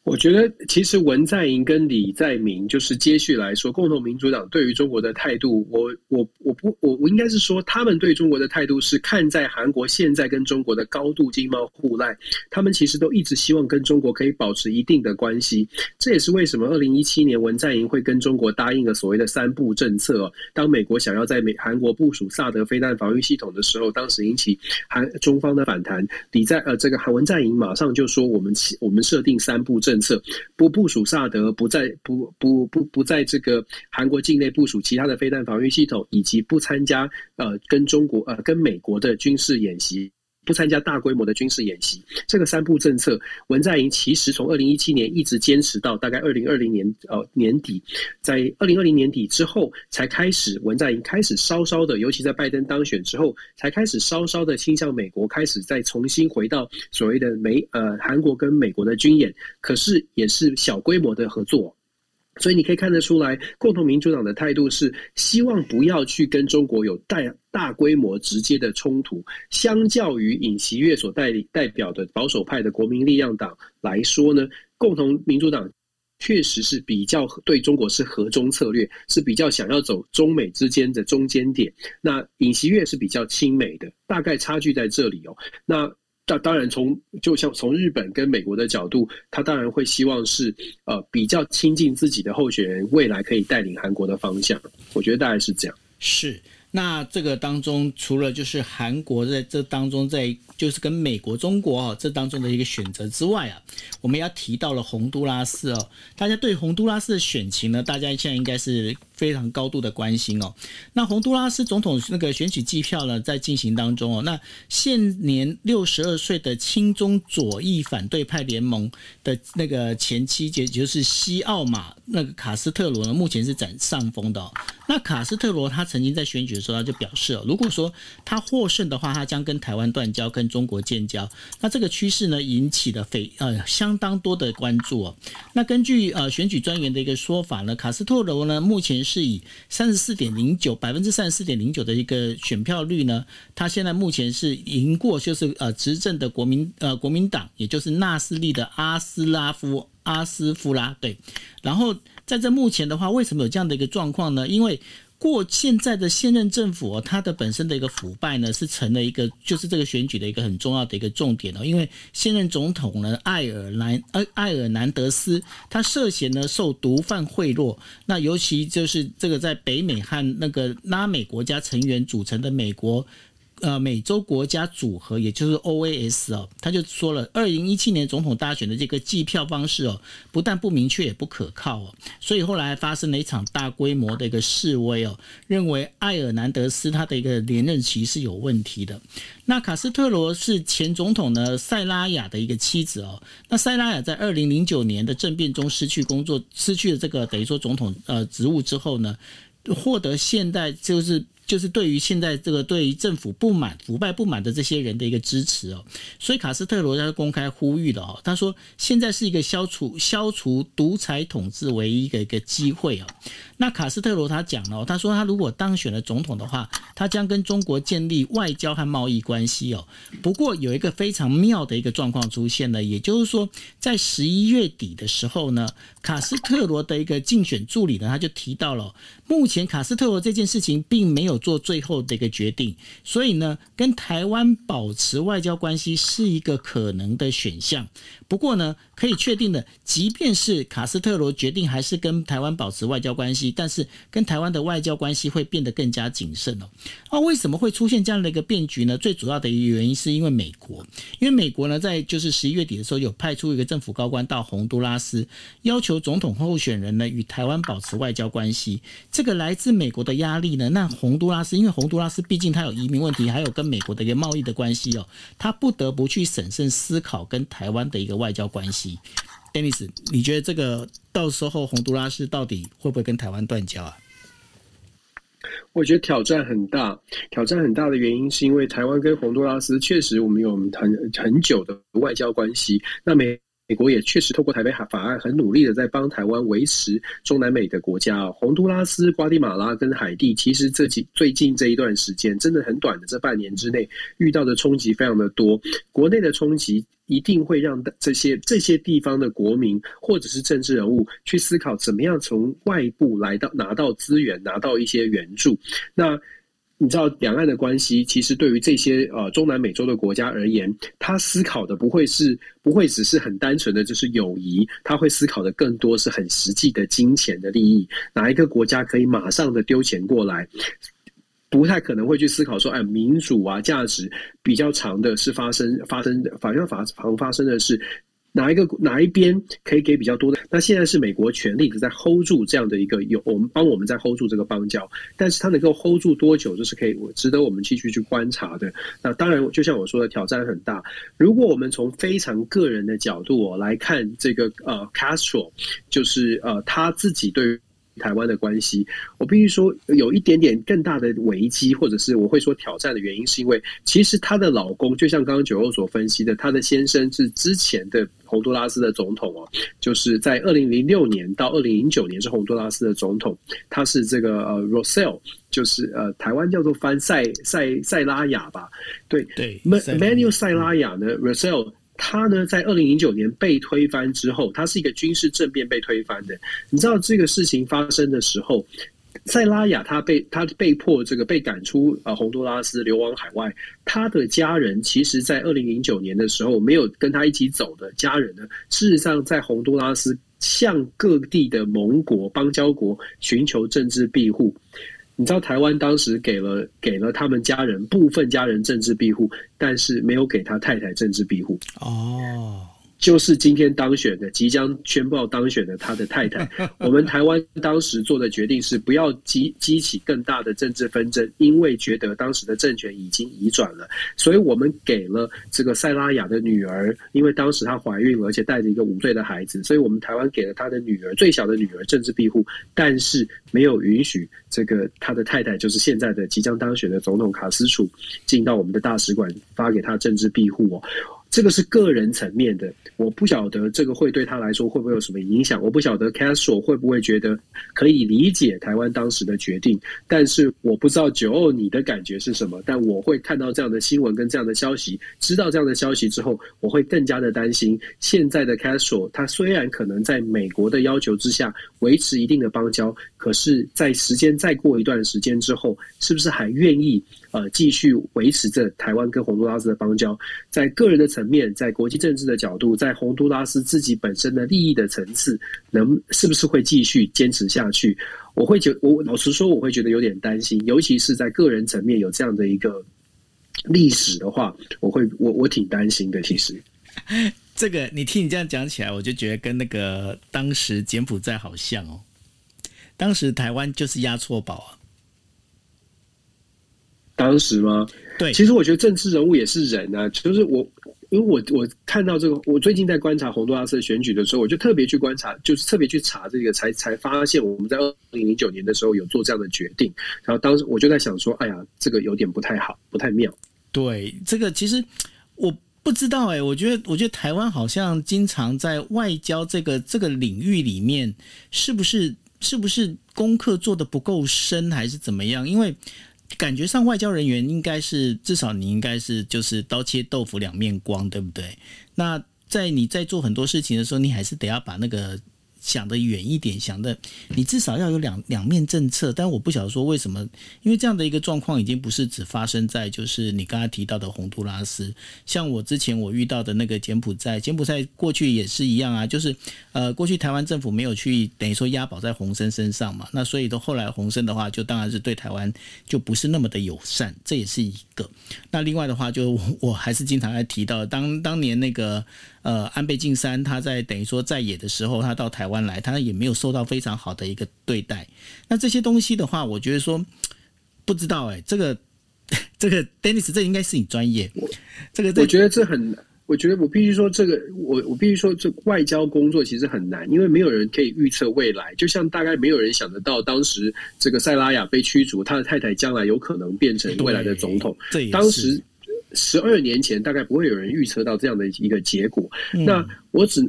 我觉得其实文在寅跟李在明就是接续来说，共同民主党对于中国的态度，我我我不我我应该是说，他们对中国的态度是看在韩国现在跟中国的高度经贸互赖，他们其实都一直希望跟中国可以保持一定的关系。这也是为什么二零一七年文在寅会跟中国答应了所谓的三不政策。当美国想要在美韩国部署萨德飞弹防御系统的时候，当时引起韩中方的反弹，李在呃这个韩文在寅马上就说我们我们设定三不政策。不部署萨德，不在不不不不在这个韩国境内部署其他的飞弹防御系统，以及不参加呃跟中国呃跟美国的军事演习。不参加大规模的军事演习，这个三不政策，文在寅其实从二零一七年一直坚持到大概二零二零年呃年底，在二零二零年底之后才开始，文在寅开始稍稍的，尤其在拜登当选之后，才开始稍稍的倾向美国，开始再重新回到所谓的美呃韩国跟美国的军演，可是也是小规模的合作。所以你可以看得出来，共同民主党的态度是希望不要去跟中国有大大规模直接的冲突。相较于尹锡悦所代理代表的保守派的国民力量党来说呢，共同民主党确实是比较对中国是和中策略，是比较想要走中美之间的中间点。那尹锡悦是比较亲美的，大概差距在这里哦。那。当当然，从就像从日本跟美国的角度，他当然会希望是呃比较亲近自己的候选人，未来可以带领韩国的方向。我觉得大概是这样。是。那这个当中，除了就是韩国在这当中，在就是跟美国、中国哦这当中的一个选择之外啊，我们要提到了洪都拉斯哦。大家对洪都拉斯的选情呢，大家现在应该是非常高度的关心哦。那洪都拉斯总统那个选举计票呢，在进行当中哦。那现年六十二岁的亲中左翼反对派联盟的那个前妻，也就是西奥马那个卡斯特罗呢，目前是占上风的哦。那卡斯特罗他曾经在选举的时候，他就表示哦，如果说他获胜的话，他将跟台湾断交，跟中国建交。那这个趋势呢，引起了非呃相当多的关注哦。那根据呃选举专员的一个说法呢，卡斯特罗呢目前是以三十四点零九百分之三十四点零九的一个选票率呢，他现在目前是赢过就是呃执政的国民呃国民党，也就是纳斯利的阿斯拉夫阿斯夫拉对，然后。在这目前的话，为什么有这样的一个状况呢？因为过现在的现任政府，它的本身的一个腐败呢，是成了一个就是这个选举的一个很重要的一个重点哦。因为现任总统呢，艾尔南呃艾尔南德斯，他涉嫌呢受毒贩贿赂，那尤其就是这个在北美和那个拉美国家成员组成的美国。呃，美洲国家组合，也就是 OAS 哦，他就说了，二零一七年总统大选的这个计票方式哦，不但不明确，也不可靠哦，所以后来发生了一场大规模的一个示威哦，认为艾尔南德斯他的一个连任期是有问题的。那卡斯特罗是前总统呢塞拉雅的一个妻子哦，那塞拉雅在二零零九年的政变中失去工作，失去了这个等于说总统呃职务之后呢，获得现在就是。就是对于现在这个对于政府不满、腐败不满的这些人的一个支持哦。所以卡斯特罗他公开呼吁的哦，他说现在是一个消除消除独裁统治唯一的一个机会哦。那卡斯特罗他讲了，他说他如果当选了总统的话，他将跟中国建立外交和贸易关系哦。不过有一个非常妙的一个状况出现了，也就是说，在十一月底的时候呢，卡斯特罗的一个竞选助理呢，他就提到了，目前卡斯特罗这件事情并没有做最后的一个决定，所以呢，跟台湾保持外交关系是一个可能的选项。不过呢，可以确定的，即便是卡斯特罗决定还是跟台湾保持外交关系，但是跟台湾的外交关系会变得更加谨慎哦。那为什么会出现这样的一个变局呢？最主要的原因是因为美国，因为美国呢，在就是十一月底的时候，有派出一个政府高官到洪都拉斯，要求总统候选人呢与台湾保持外交关系。这个来自美国的压力呢，那洪都拉斯因为洪都拉斯毕竟它有移民问题，还有跟美国的一个贸易的关系哦，他不得不去审慎思考跟台湾的一个。外交关系，Dennis，你觉得这个到时候洪都拉斯到底会不会跟台湾断交啊？我觉得挑战很大，挑战很大的原因是因为台湾跟洪都拉斯确实我们有很很久的外交关系，那美美国也确实透过台北法案很努力的在帮台湾维持中南美的国家，洪都拉斯、瓜地马拉跟海地，其实这几最近这一段时间真的很短的这半年之内遇到的冲击非常的多，国内的冲击。一定会让这些这些地方的国民或者是政治人物去思考，怎么样从外部来到拿到资源，拿到一些援助。那你知道，两岸的关系其实对于这些呃中南美洲的国家而言，他思考的不会是不会只是很单纯的就是友谊，他会思考的更多是很实际的金钱的利益。哪一个国家可以马上的丢钱过来？不太可能会去思考说，哎，民主啊，价值比较长的是发生发生的，法院法常发生的是哪一个哪一边可以给比较多的？那现在是美国全力的在 hold 住这样的一个有我们帮我们在 hold 住这个邦交，但是它能够 hold 住多久，这是可以值得我们继续去观察的。那当然，就像我说的，挑战很大。如果我们从非常个人的角度哦来看这个呃 Castro，就是呃他自己对于。台湾的关系，我必须说有一点点更大的危机，或者是我会说挑战的原因，是因为其实她的老公，就像刚刚九欧所分析的，她的先生是之前的洪都拉斯的总统哦，就是在二零零六年到二零零九年是洪都拉斯的总统，他是这个呃 Rosell，就是呃台湾叫做翻塞塞塞拉雅吧，对对，Manuel 塞拉雅呢 Rosell。他呢，在二零零九年被推翻之后，他是一个军事政变被推翻的。你知道这个事情发生的时候，塞拉雅他被他被迫这个被赶出呃洪都拉斯，流亡海外。他的家人其实，在二零零九年的时候，没有跟他一起走的家人呢，事实上在洪都拉斯向各地的盟国邦交国寻求政治庇护。你知道台湾当时给了给了他们家人部分家人政治庇护，但是没有给他太太政治庇护。哦。就是今天当选的，即将宣布当选的他的太太。*laughs* 我们台湾当时做的决定是不要激激起更大的政治纷争，因为觉得当时的政权已经移转了，所以我们给了这个塞拉雅的女儿，因为当时她怀孕了，而且带着一个五岁的孩子，所以我们台湾给了她的女儿最小的女儿政治庇护，但是没有允许这个他的太太，就是现在的即将当选的总统卡斯楚进到我们的大使馆发给他政治庇护哦。这个是个人层面的，我不晓得这个会对他来说会不会有什么影响，我不晓得 Castro 会不会觉得可以理解台湾当时的决定，但是我不知道九欧你的感觉是什么，但我会看到这样的新闻跟这样的消息，知道这样的消息之后，我会更加的担心现在的 Castro，他虽然可能在美国的要求之下维持一定的邦交，可是，在时间再过一段时间之后，是不是还愿意？呃，继续维持着台湾跟洪都拉斯的邦交，在个人的层面，在国际政治的角度，在洪都拉斯自己本身的利益的层次，能是不是会继续坚持下去？我会觉，我老实说，我会觉得有点担心，尤其是在个人层面有这样的一个历史的话，我会我我挺担心的。其实，*laughs* 这个你听你这样讲起来，我就觉得跟那个当时柬埔寨好像哦，当时台湾就是押错宝啊。当时吗？对，其实我觉得政治人物也是人啊，就是我因为我我看到这个，我最近在观察洪都拉斯选举的时候，我就特别去观察，就是特别去查这个，才才发现我们在二零零九年的时候有做这样的决定。然后当时我就在想说，哎呀，这个有点不太好，不太妙。对，这个其实我不知道哎、欸，我觉得我觉得台湾好像经常在外交这个这个领域里面，是不是是不是功课做的不够深，还是怎么样？因为。感觉上，外交人员应该是至少你应该是就是刀切豆腐两面光，对不对？那在你在做很多事情的时候，你还是得要把那个。想得远一点，想的你至少要有两两面政策。但我不晓得说为什么，因为这样的一个状况已经不是只发生在就是你刚才提到的洪都拉斯，像我之前我遇到的那个柬埔寨，柬埔寨过去也是一样啊，就是呃过去台湾政府没有去等于说押宝在洪森身上嘛，那所以都后来洪森的话就当然是对台湾就不是那么的友善，这也是一个。那另外的话就我还是经常在提到当当年那个。呃，安倍晋三他在等于说在野的时候，他到台湾来，他也没有受到非常好的一个对待。那这些东西的话，我觉得说不知道哎、欸，这个 *laughs* 这个 Dennis，这应该是你专业。这个我觉得这很，我觉得我必须说这个，我我必须说这外交工作其实很难，因为没有人可以预测未来。就像大概没有人想得到，当时这个塞拉雅被驱逐，他的太太将来有可能变成未来的总统。当时。十二年前，大概不会有人预测到这样的一个结果。嗯、那我只。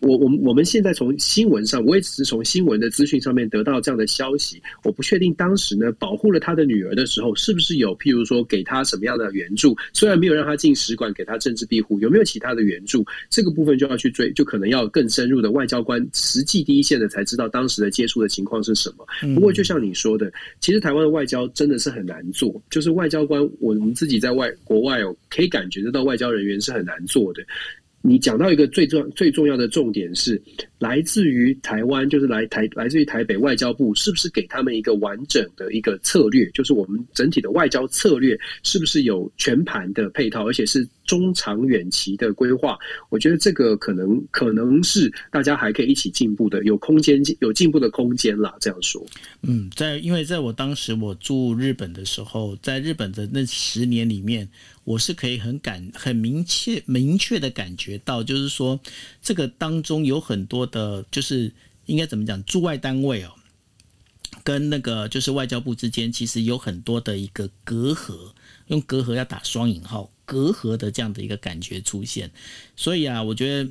我我们我们现在从新闻上，我也只是从新闻的资讯上面得到这样的消息。我不确定当时呢，保护了他的女儿的时候，是不是有譬如说给他什么样的援助？虽然没有让他进使馆，给他政治庇护，有没有其他的援助？这个部分就要去追，就可能要更深入的外交官，实际第一线的才知道当时的接触的情况是什么。不过就像你说的，其实台湾的外交真的是很难做，就是外交官，我们自己在外国外哦，可以感觉得到外交人员是很难做的。你讲到一个最重最重要的重点是，来自于台湾，就是来台来自于台北外交部，是不是给他们一个完整的一个策略？就是我们整体的外交策略是不是有全盘的配套，而且是中长远期的规划？我觉得这个可能可能是大家还可以一起进步的，有空间有进步的空间啦。这样说，嗯，在因为在我当时我住日本的时候，在日本的那十年里面。我是可以很感很明确明确的感觉到，就是说这个当中有很多的，就是应该怎么讲，驻外单位哦，跟那个就是外交部之间，其实有很多的一个隔阂，用隔阂要打双引号，隔阂的这样的一个感觉出现，所以啊，我觉得。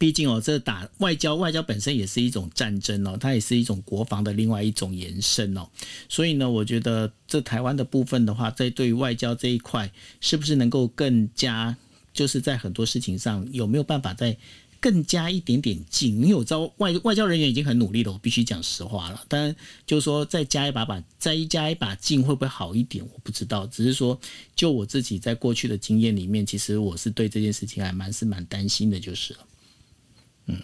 毕竟哦，这打外交，外交本身也是一种战争哦，它也是一种国防的另外一种延伸哦。所以呢，我觉得这台湾的部分的话，在对于外交这一块，是不是能够更加，就是在很多事情上有没有办法再更加一点点劲？因为我知道外外交人员已经很努力了，我必须讲实话了。当然，就是说再加一把把，再加一把劲，会不会好一点？我不知道。只是说，就我自己在过去的经验里面，其实我是对这件事情还蛮是蛮担心的，就是了。嗯，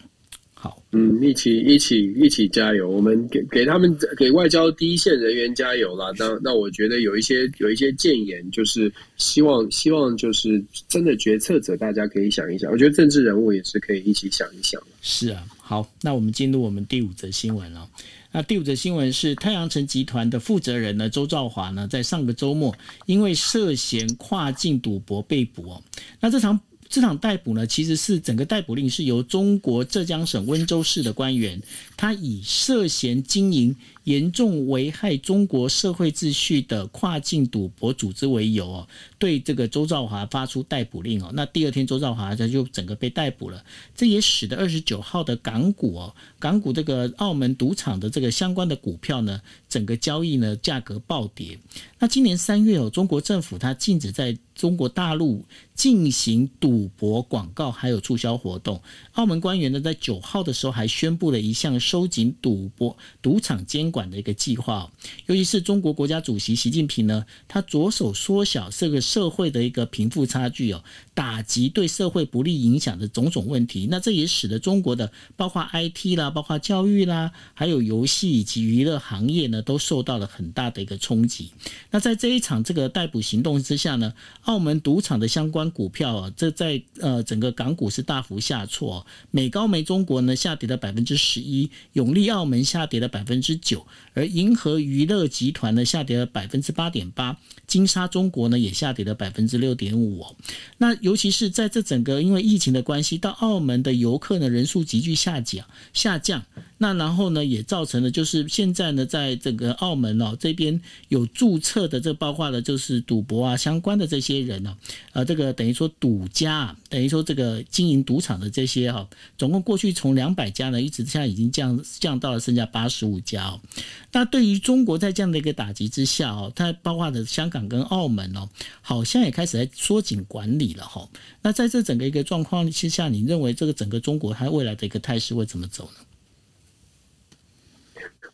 好，嗯，一起一起一起加油，我们给给他们给外交第一线人员加油啦。那那我觉得有一些有一些建言，就是希望希望就是真的决策者，大家可以想一想。我觉得政治人物也是可以一起想一想。是啊，好，那我们进入我们第五则新闻了。那第五则新闻是太阳城集团的负责人呢，周兆华呢，在上个周末因为涉嫌跨境赌博被捕哦。那这场。这场逮捕呢，其实是整个逮捕令是由中国浙江省温州市的官员，他以涉嫌经营严重危害中国社会秩序的跨境赌博组织为由哦，对这个周兆华发出逮捕令哦。那第二天，周兆华他就整个被逮捕了。这也使得二十九号的港股哦，港股这个澳门赌场的这个相关的股票呢，整个交易呢价格暴跌。那今年三月哦，中国政府它禁止在中国大陆进行赌博广告，还有促销活动。澳门官员呢，在九号的时候还宣布了一项收紧赌博赌场监管的一个计划。尤其是中国国家主席习近平呢，他着手缩小这个社会的一个贫富差距哦，打击对社会不利影响的种种问题。那这也使得中国的包括 IT 啦、包括教育啦，还有游戏以及娱乐行业呢，都受到了很大的一个冲击。那在这一场这个逮捕行动之下呢，澳门赌场的相关股票啊，这在呃整个港股是大幅下挫，美高梅中国呢下跌了百分之十一，永利澳门下跌了百分之九，而银河娱乐集团呢下跌了百分之八点八，金沙中国呢也下跌了百分之六点五。那尤其是在这整个因为疫情的关系，到澳门的游客呢人数急剧下降下降。那然后呢，也造成了就是现在呢，在整个澳门哦这边有注册的，这包括了就是赌博啊相关的这些人呢，呃，这个等于说赌家，等于说这个经营赌场的这些哈，总共过去从两百家呢，一直现在已经降降到了剩下八十五家哦。那对于中国在这样的一个打击之下哦，它包括的香港跟澳门哦，好像也开始在缩紧管理了哈。那在这整个一个状况之下，你认为这个整个中国它未来的一个态势会怎么走呢？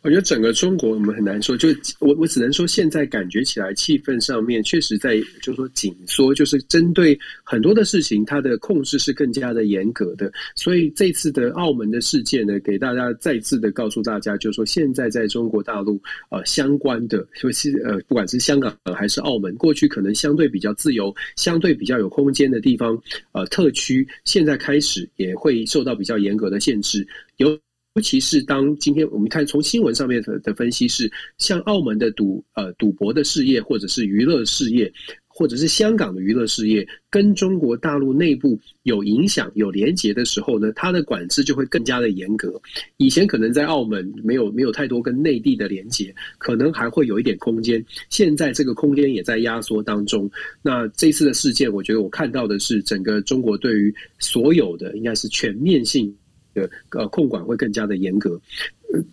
我觉得整个中国我们很难说，就我我只能说，现在感觉起来气氛上面确实在就是说紧缩，就是针对很多的事情，它的控制是更加的严格的。所以这次的澳门的事件呢，给大家再次的告诉大家，就是说现在在中国大陆呃相关的，就是呃不管是香港还是澳门，过去可能相对比较自由、相对比较有空间的地方，呃特区，现在开始也会受到比较严格的限制，有。尤其是当今天我们看从新闻上面的的分析是，像澳门的赌呃赌博的事业，或者是娱乐事业，或者是香港的娱乐事业，跟中国大陆内部有影响、有连结的时候呢，它的管制就会更加的严格。以前可能在澳门没有没有太多跟内地的连结，可能还会有一点空间。现在这个空间也在压缩当中。那这次的事件，我觉得我看到的是整个中国对于所有的应该是全面性。的呃控管会更加的严格，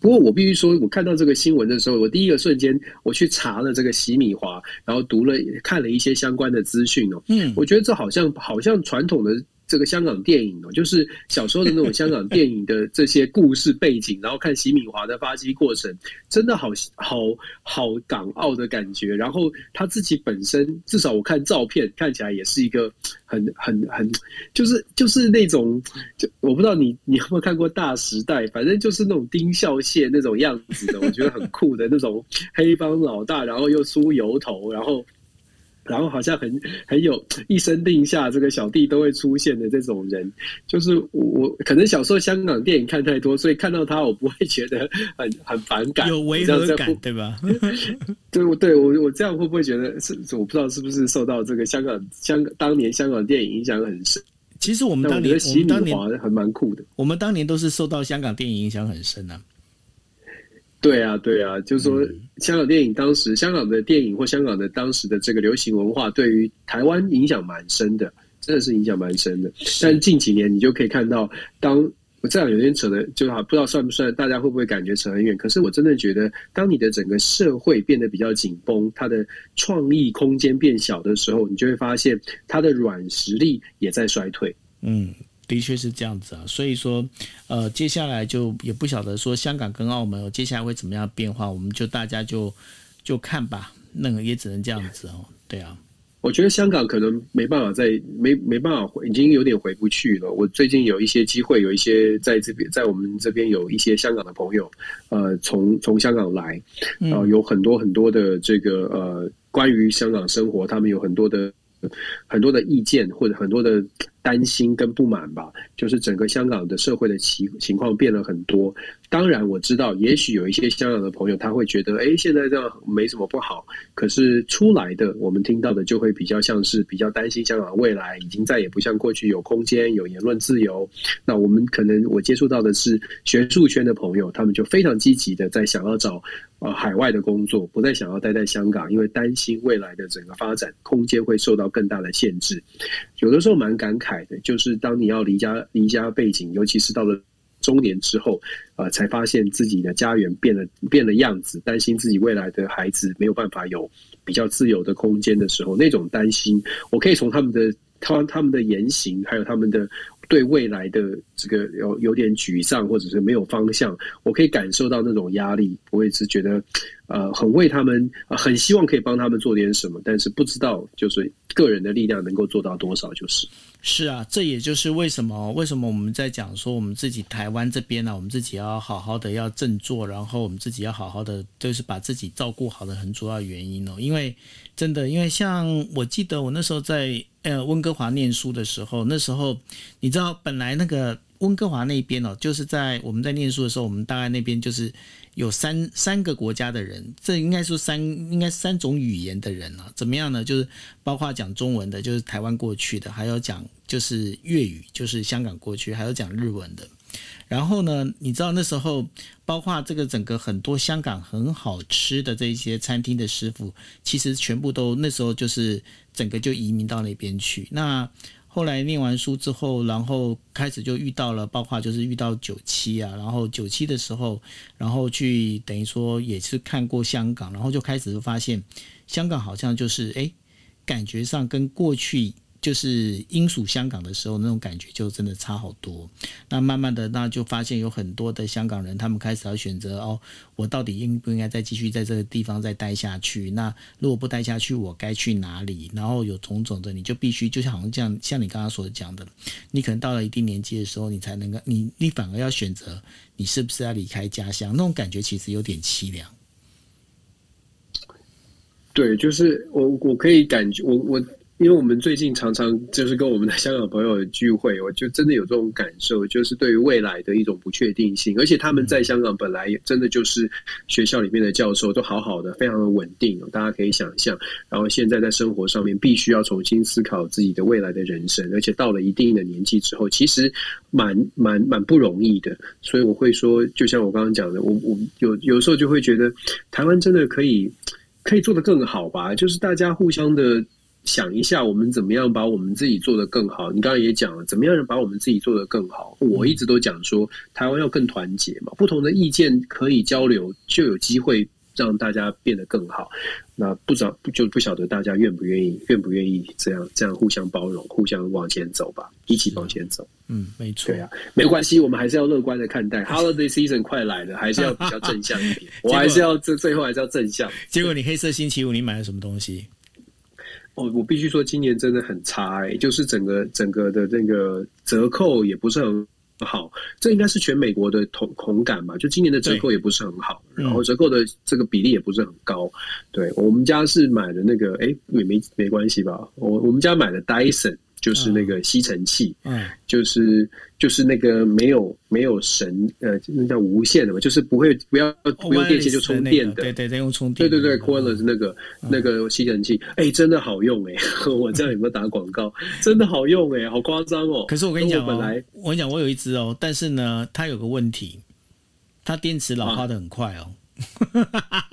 不过我必须说，我看到这个新闻的时候，我第一个瞬间我去查了这个洗米华，然后读了看了一些相关的资讯哦，嗯，我觉得这好像好像传统的。这个香港电影哦，就是小时候的那种香港电影的这些故事背景，然后看洗米华的发迹过程，真的好好好港澳的感觉。然后他自己本身，至少我看照片看起来也是一个很很很，就是就是那种，就我不知道你你有没有看过《大时代》，反正就是那种丁孝谢那种样子的，我觉得很酷的那种黑帮老大，然后又梳油头，然后。然后好像很很有一声令下，这个小弟都会出现的这种人，就是我可能小时候香港电影看太多，所以看到他我不会觉得很很反感，有违和感，对吧？*laughs* 对，我对我我这样会不会觉得是？我不知道是不是受到这个香港香港当年香港电影影响很深。其实我们当年我们当年还蛮酷的，我们当年都是受到香港电影影响很深啊。对啊，对啊，就是说，香港电影当时，香港的电影或香港的当时的这个流行文化，对于台湾影响蛮深的，真的是影响蛮深的。但近几年，你就可以看到，当我这样有点扯的，就好不知道算不算，大家会不会感觉扯很远？可是我真的觉得，当你的整个社会变得比较紧绷，它的创意空间变小的时候，你就会发现它的软实力也在衰退。嗯。的确是这样子啊，所以说，呃，接下来就也不晓得说香港跟澳门接下来会怎么样变化，我们就大家就就看吧，那个也只能这样子哦。对啊，我觉得香港可能没办法再没没办法回，已经有点回不去了。我最近有一些机会，有一些在这边，在我们这边有一些香港的朋友，呃，从从香港来，然后有很多很多的这个呃，关于香港生活，他们有很多的很多的意见或者很多的。担心跟不满吧，就是整个香港的社会的情情况变了很多。当然我知道，也许有一些香港的朋友他会觉得，哎，现在这样没什么不好。可是出来的我们听到的就会比较像是比较担心香港未来已经再也不像过去有空间有言论自由。那我们可能我接触到的是学术圈的朋友，他们就非常积极的在想要找呃海外的工作，不再想要待在香港，因为担心未来的整个发展空间会受到更大的限制。有的时候蛮感慨的。就是当你要离家离家背景，尤其是到了中年之后，呃，才发现自己的家园变了变了样子，担心自己未来的孩子没有办法有比较自由的空间的时候，那种担心，我可以从他们的他他们的言行，还有他们的对未来的这个有有点沮丧，或者是没有方向，我可以感受到那种压力，我也是觉得呃很为他们，很希望可以帮他们做点什么，但是不知道就是个人的力量能够做到多少，就是。是啊，这也就是为什么为什么我们在讲说我们自己台湾这边呢、我们自己要好好的要振作，然后我们自己要好好的就是把自己照顾好的很主要原因哦。因为真的，因为像我记得我那时候在呃温哥华念书的时候，那时候你知道本来那个温哥华那边哦，就是在我们在念书的时候，我们大概那边就是有三三个国家的人，这应该说三应该三种语言的人啊，怎么样呢？就是包括讲中文的，就是台湾过去的，还有讲就是粤语，就是香港过去，还有讲日文的。然后呢，你知道那时候，包括这个整个很多香港很好吃的这些餐厅的师傅，其实全部都那时候就是整个就移民到那边去。那后来念完书之后，然后开始就遇到了，包括就是遇到九七啊，然后九七的时候，然后去等于说也是看过香港，然后就开始就发现香港好像就是哎，感觉上跟过去。就是英属香港的时候，那种感觉就真的差好多。那慢慢的，那就发现有很多的香港人，他们开始要选择哦，我到底应不应该再继续在这个地方再待下去？那如果不待下去，我该去哪里？然后有种种的，你就必须就像好像这样，像你刚刚所讲的，你可能到了一定年纪的时候，你才能够，你你反而要选择，你是不是要离开家乡？那种感觉其实有点凄凉。对，就是我我可以感觉我我。因为我们最近常常就是跟我们的香港朋友聚会，我就真的有这种感受，就是对于未来的一种不确定性。而且他们在香港本来真的就是学校里面的教授都好好的，非常的稳定，大家可以想象。然后现在在生活上面必须要重新思考自己的未来的人生，而且到了一定的年纪之后，其实蛮蛮蛮不容易的。所以我会说，就像我刚刚讲的，我我有有时候就会觉得台湾真的可以可以做得更好吧，就是大家互相的。想一下，我们怎么样把我们自己做得更好？你刚刚也讲了，怎么样把我们自己做得更好？我一直都讲说，台湾要更团结嘛，不同的意见可以交流，就有机会让大家变得更好。那不知道就不晓得大家愿不愿意，愿不愿意这样这样互相包容，互相往前走吧，一起往前走。嗯，没错。对啊，没关系，我们还是要乐观的看待。Holiday season 快来了，还是要比较正向一点。*laughs* 我还是要这最后还是要正向。结果你黑色星期五你买了什么东西？哦，我必须说，今年真的很差哎，就是整个整个的那个折扣也不是很好，这应该是全美国的同同感吧？就今年的折扣也不是很好，然后折扣的这个比例也不是很高。对，我们家是买的那个，哎，也没没关系吧？我我们家买的 Dyson。就是那个吸尘器，嗯，就是就是那个没有没有神呃，那叫无线的嘛，就是不会不要不用电线就充电的，对对对，用充电，对对对，Cordless 那个那个吸尘器，哎，真的好用哎，*laughs* 我这样有没有打广告？真的好用哎，好夸张哦。可是我跟你讲，本来我跟你讲，我有一只哦，但是呢，它有个问题，它电池老化的很快哦。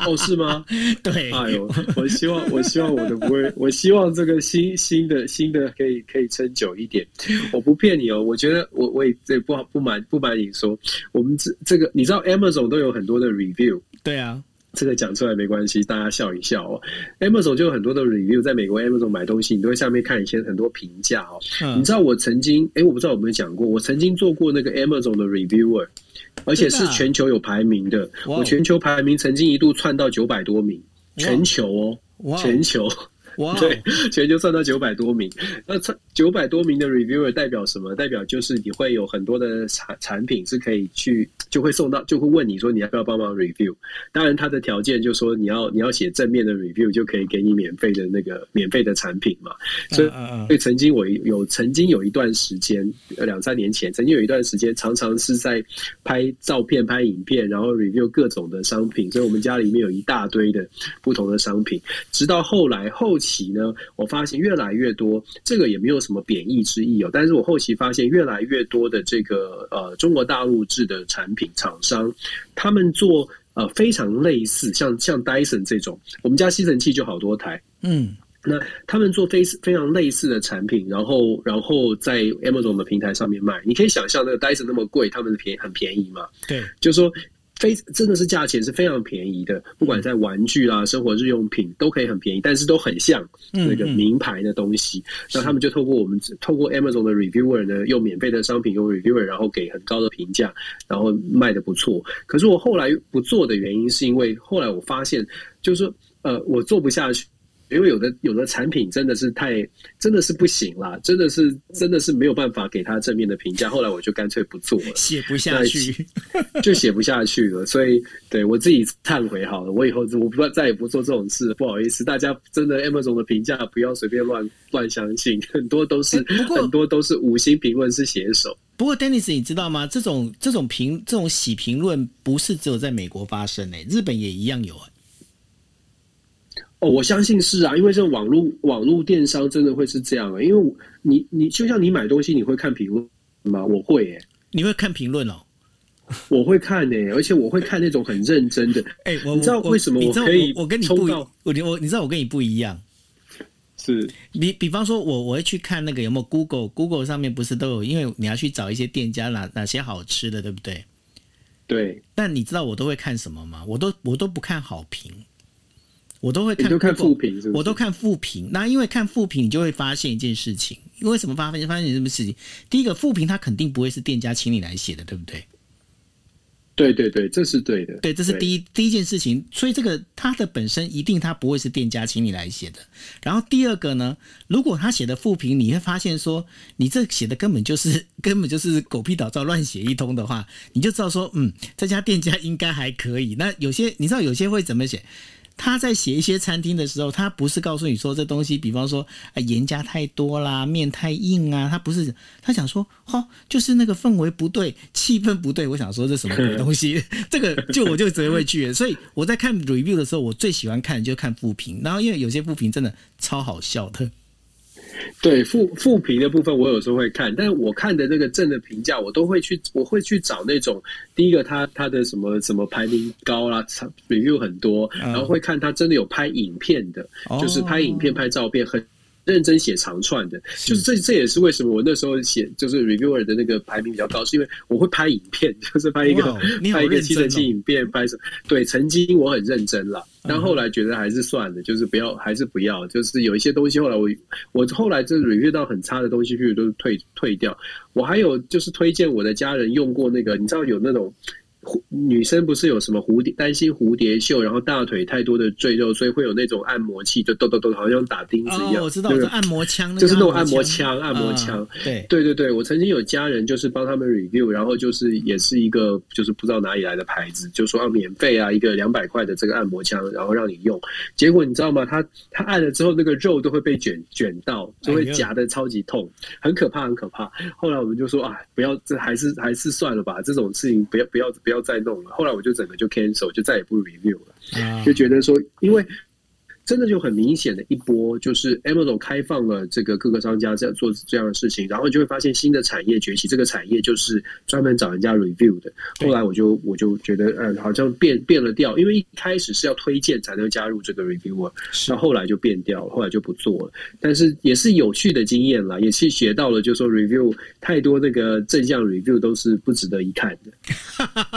哦，是吗？*laughs* 对，哎呦，我希望，我希望我的不会，我希望这个新新的新的可以可以撑久一点。我不骗你哦，我觉得我我也这不不瞒不瞒你说，我们这这个你知道，Amazon 都有很多的 review。对啊，这个讲出来没关系，大家笑一笑哦。Amazon 就有很多的 review，在美国 Amazon 买东西，你都会下面看一些很多评价哦。嗯、你知道我曾经，哎，我不知道有没有讲过，我曾经做过那个 Amazon 的 reviewer。而且是全球有排名的，我全球排名曾经一度窜到九百多名，全球哦，全球。哇，wow, 对，*laughs* 全球算到九百多名，那九百多名的 reviewer 代表什么？代表就是你会有很多的产产品是可以去，就会送到，就会问你说你要不要帮忙 review。当然，他的条件就是说你要你要写正面的 review，就可以给你免费的那个免费的产品嘛。所以，所以曾经我有曾经有一段时间，两三年前，曾经有一段时间，常常是在拍照片、拍影片，然后 review 各种的商品。所以我们家里面有一大堆的不同的商品，直到后来后期。期呢，我发现越来越多，这个也没有什么贬义之意哦。但是我后期发现越来越多的这个呃中国大陆制的产品厂商，他们做呃非常类似，像像 Dyson 这种，我们家吸尘器就好多台，嗯，那他们做非非常类似的产品，然后然后在 Amazon 的平台上面卖，你可以想象那个 Dyson 那么贵，他们的便很便宜嘛？对，就是说。非真的是价钱是非常便宜的，不管在玩具啊、生活日用品都可以很便宜，但是都很像那个名牌的东西。那、嗯嗯、他们就透过我们透过 Amazon 的 reviewer 呢，用免费的商品用 reviewer，然后给很高的评价，然后卖的不错。可是我后来不做的原因，是因为后来我发现，就是说呃，我做不下去。因为有的有的产品真的是太真的是不行啦，真的是真的是没有办法给他正面的评价。后来我就干脆不做了，写不下去，就写不下去了。所以对我自己忏悔好了，我以后我不再也不做这种事。不好意思，大家真的 Amazon 的评价不要随便乱乱相信，很多都是很多都是五星评论是写手。不过，Dennis，你知道吗？这种这种评这种洗评论不是只有在美国发生诶、欸，日本也一样有、欸。哦，我相信是啊，因为这种网络网络电商真的会是这样啊、欸。因为你你就像你买东西，你会看评论吗？我会耶、欸，你会看评论哦？*laughs* 我会看呢、欸，而且我会看那种很认真的。哎、欸，你知道为什么我可以我？我跟你不一，我我你知道我跟你不一样。是，比比方说我，我我会去看那个有没有 Google Google 上面不是都有，因为你要去找一些店家哪哪些好吃的，对不对？对。但你知道我都会看什么吗？我都我都不看好评，我都会看都看复评是是，我都看复评。那因为看复评，你就会发现一件事情，因为什么发现发现什么事情？第一个复评，它肯定不会是店家请你来写的，对不对？对对对，这是对的。对，这是第一第一件事情，所以这个它的本身一定它不会是店家请你来写的。然后第二个呢，如果他写的复评，你会发现说你这写的根本就是 *laughs* 根本就是狗屁倒灶乱写一通的话，你就知道说，嗯，这家店家应该还可以。那有些你知道有些会怎么写？他在写一些餐厅的时候，他不是告诉你说这东西，比方说啊盐加太多啦，面太硬啊，他不是，他想说，哦，就是那个氛围不对，气氛不对。我想说这什么鬼东西？*laughs* 这个就我就直接会去。所以我在看 review 的时候，我最喜欢看的就是看复评，然后因为有些复评真的超好笑的。对负负评的部分，我有时候会看，但是我看的那个正的评价，我都会去，我会去找那种第一个他他的什么什么排名高啦，review 很多，然后会看他真的有拍影片的，哦、就是拍影片拍照片很。认真写长串的，就是这这也是为什么我那时候写就是 reviewer 的那个排名比较高，是因为我会拍影片，*laughs* 就是拍一个、哦、拍一个吸尘器影片，拍什么？对，曾经我很认真了，但后来觉得还是算了，就是不要，还是不要，就是有一些东西后来我我后来就 review 到很差的东西，去都是退退掉。我还有就是推荐我的家人用过那个，你知道有那种。女生不是有什么蝴蝶担心蝴蝶袖，然后大腿太多的赘肉，所以会有那种按摩器，就咚咚咚，好像打钉子一样。哦、我知道，是按摩枪，就是那种按摩枪，按摩枪、对对对，我曾经有家人就是帮他们 review，然后就是也是一个就是不知道哪里来的牌子，就说要免费啊，一个两百块的这个按摩枪，然后让你用。结果你知道吗？他他按了之后，那个肉都会被卷卷到，就会夹的超级痛，很可怕，很可怕。后来我们就说啊，不要，这还是还是算了吧，这种事情不要不要不要。再弄了，后来我就整个就 cancel，就再也不 review 了，就觉得说，因为。真的就很明显的一波，就是 Amazon 开放了这个各个商家这样做这样的事情，然后你就会发现新的产业崛起。这个产业就是专门找人家 review 的。后来我就我就觉得，嗯，好像变变了调，因为一开始是要推荐才能加入这个 reviewer，那后来就变掉了，后来就不做了。但是也是有趣的经验啦，也是学到了，就是说 review 太多那个正向 review 都是不值得一看的。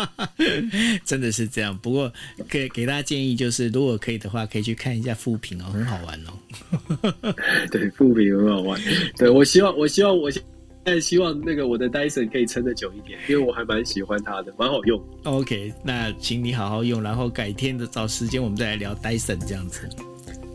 *laughs* 真的是这样。不过给给大家建议就是，如果可以的话，可以去看一下。负评哦，很好玩哦。*laughs* 对，复评很好玩。对，我希望，我希望，我现在希望那个我的 Dyson 可以撑得久一点，因为我还蛮喜欢它的，蛮好用。OK，那请你好好用，然后改天的找时间我们再来聊 Dyson 这样子。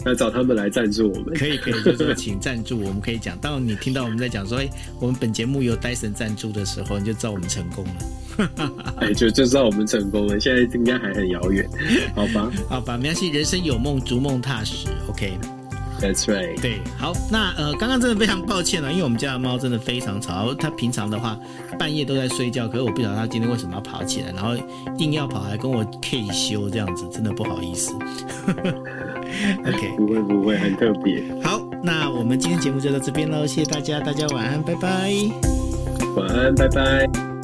那找他们来赞助我们，可以可以，就是 *laughs* 请赞助，我们可以讲。当你听到我们在讲说，哎，我们本节目由 Dyson 赞助的时候，你就知道我们成功了。*laughs* 哎，就就知道我们成功了。现在应该还很遥远，好吧？*laughs* 好吧，没关系，人生有梦，逐梦踏实。OK，That's right。对，好，那呃，刚刚真的非常抱歉了，因为我们家的猫真的非常吵，它平常的话半夜都在睡觉，可是我不晓得它今天为什么要跑起来，然后硬要跑来跟我 K 修这样子，真的不好意思。*laughs* OK，不会不会，很特别。好，那我们今天节目就到这边喽，谢谢大家，大家晚安，拜拜。晚安，拜拜。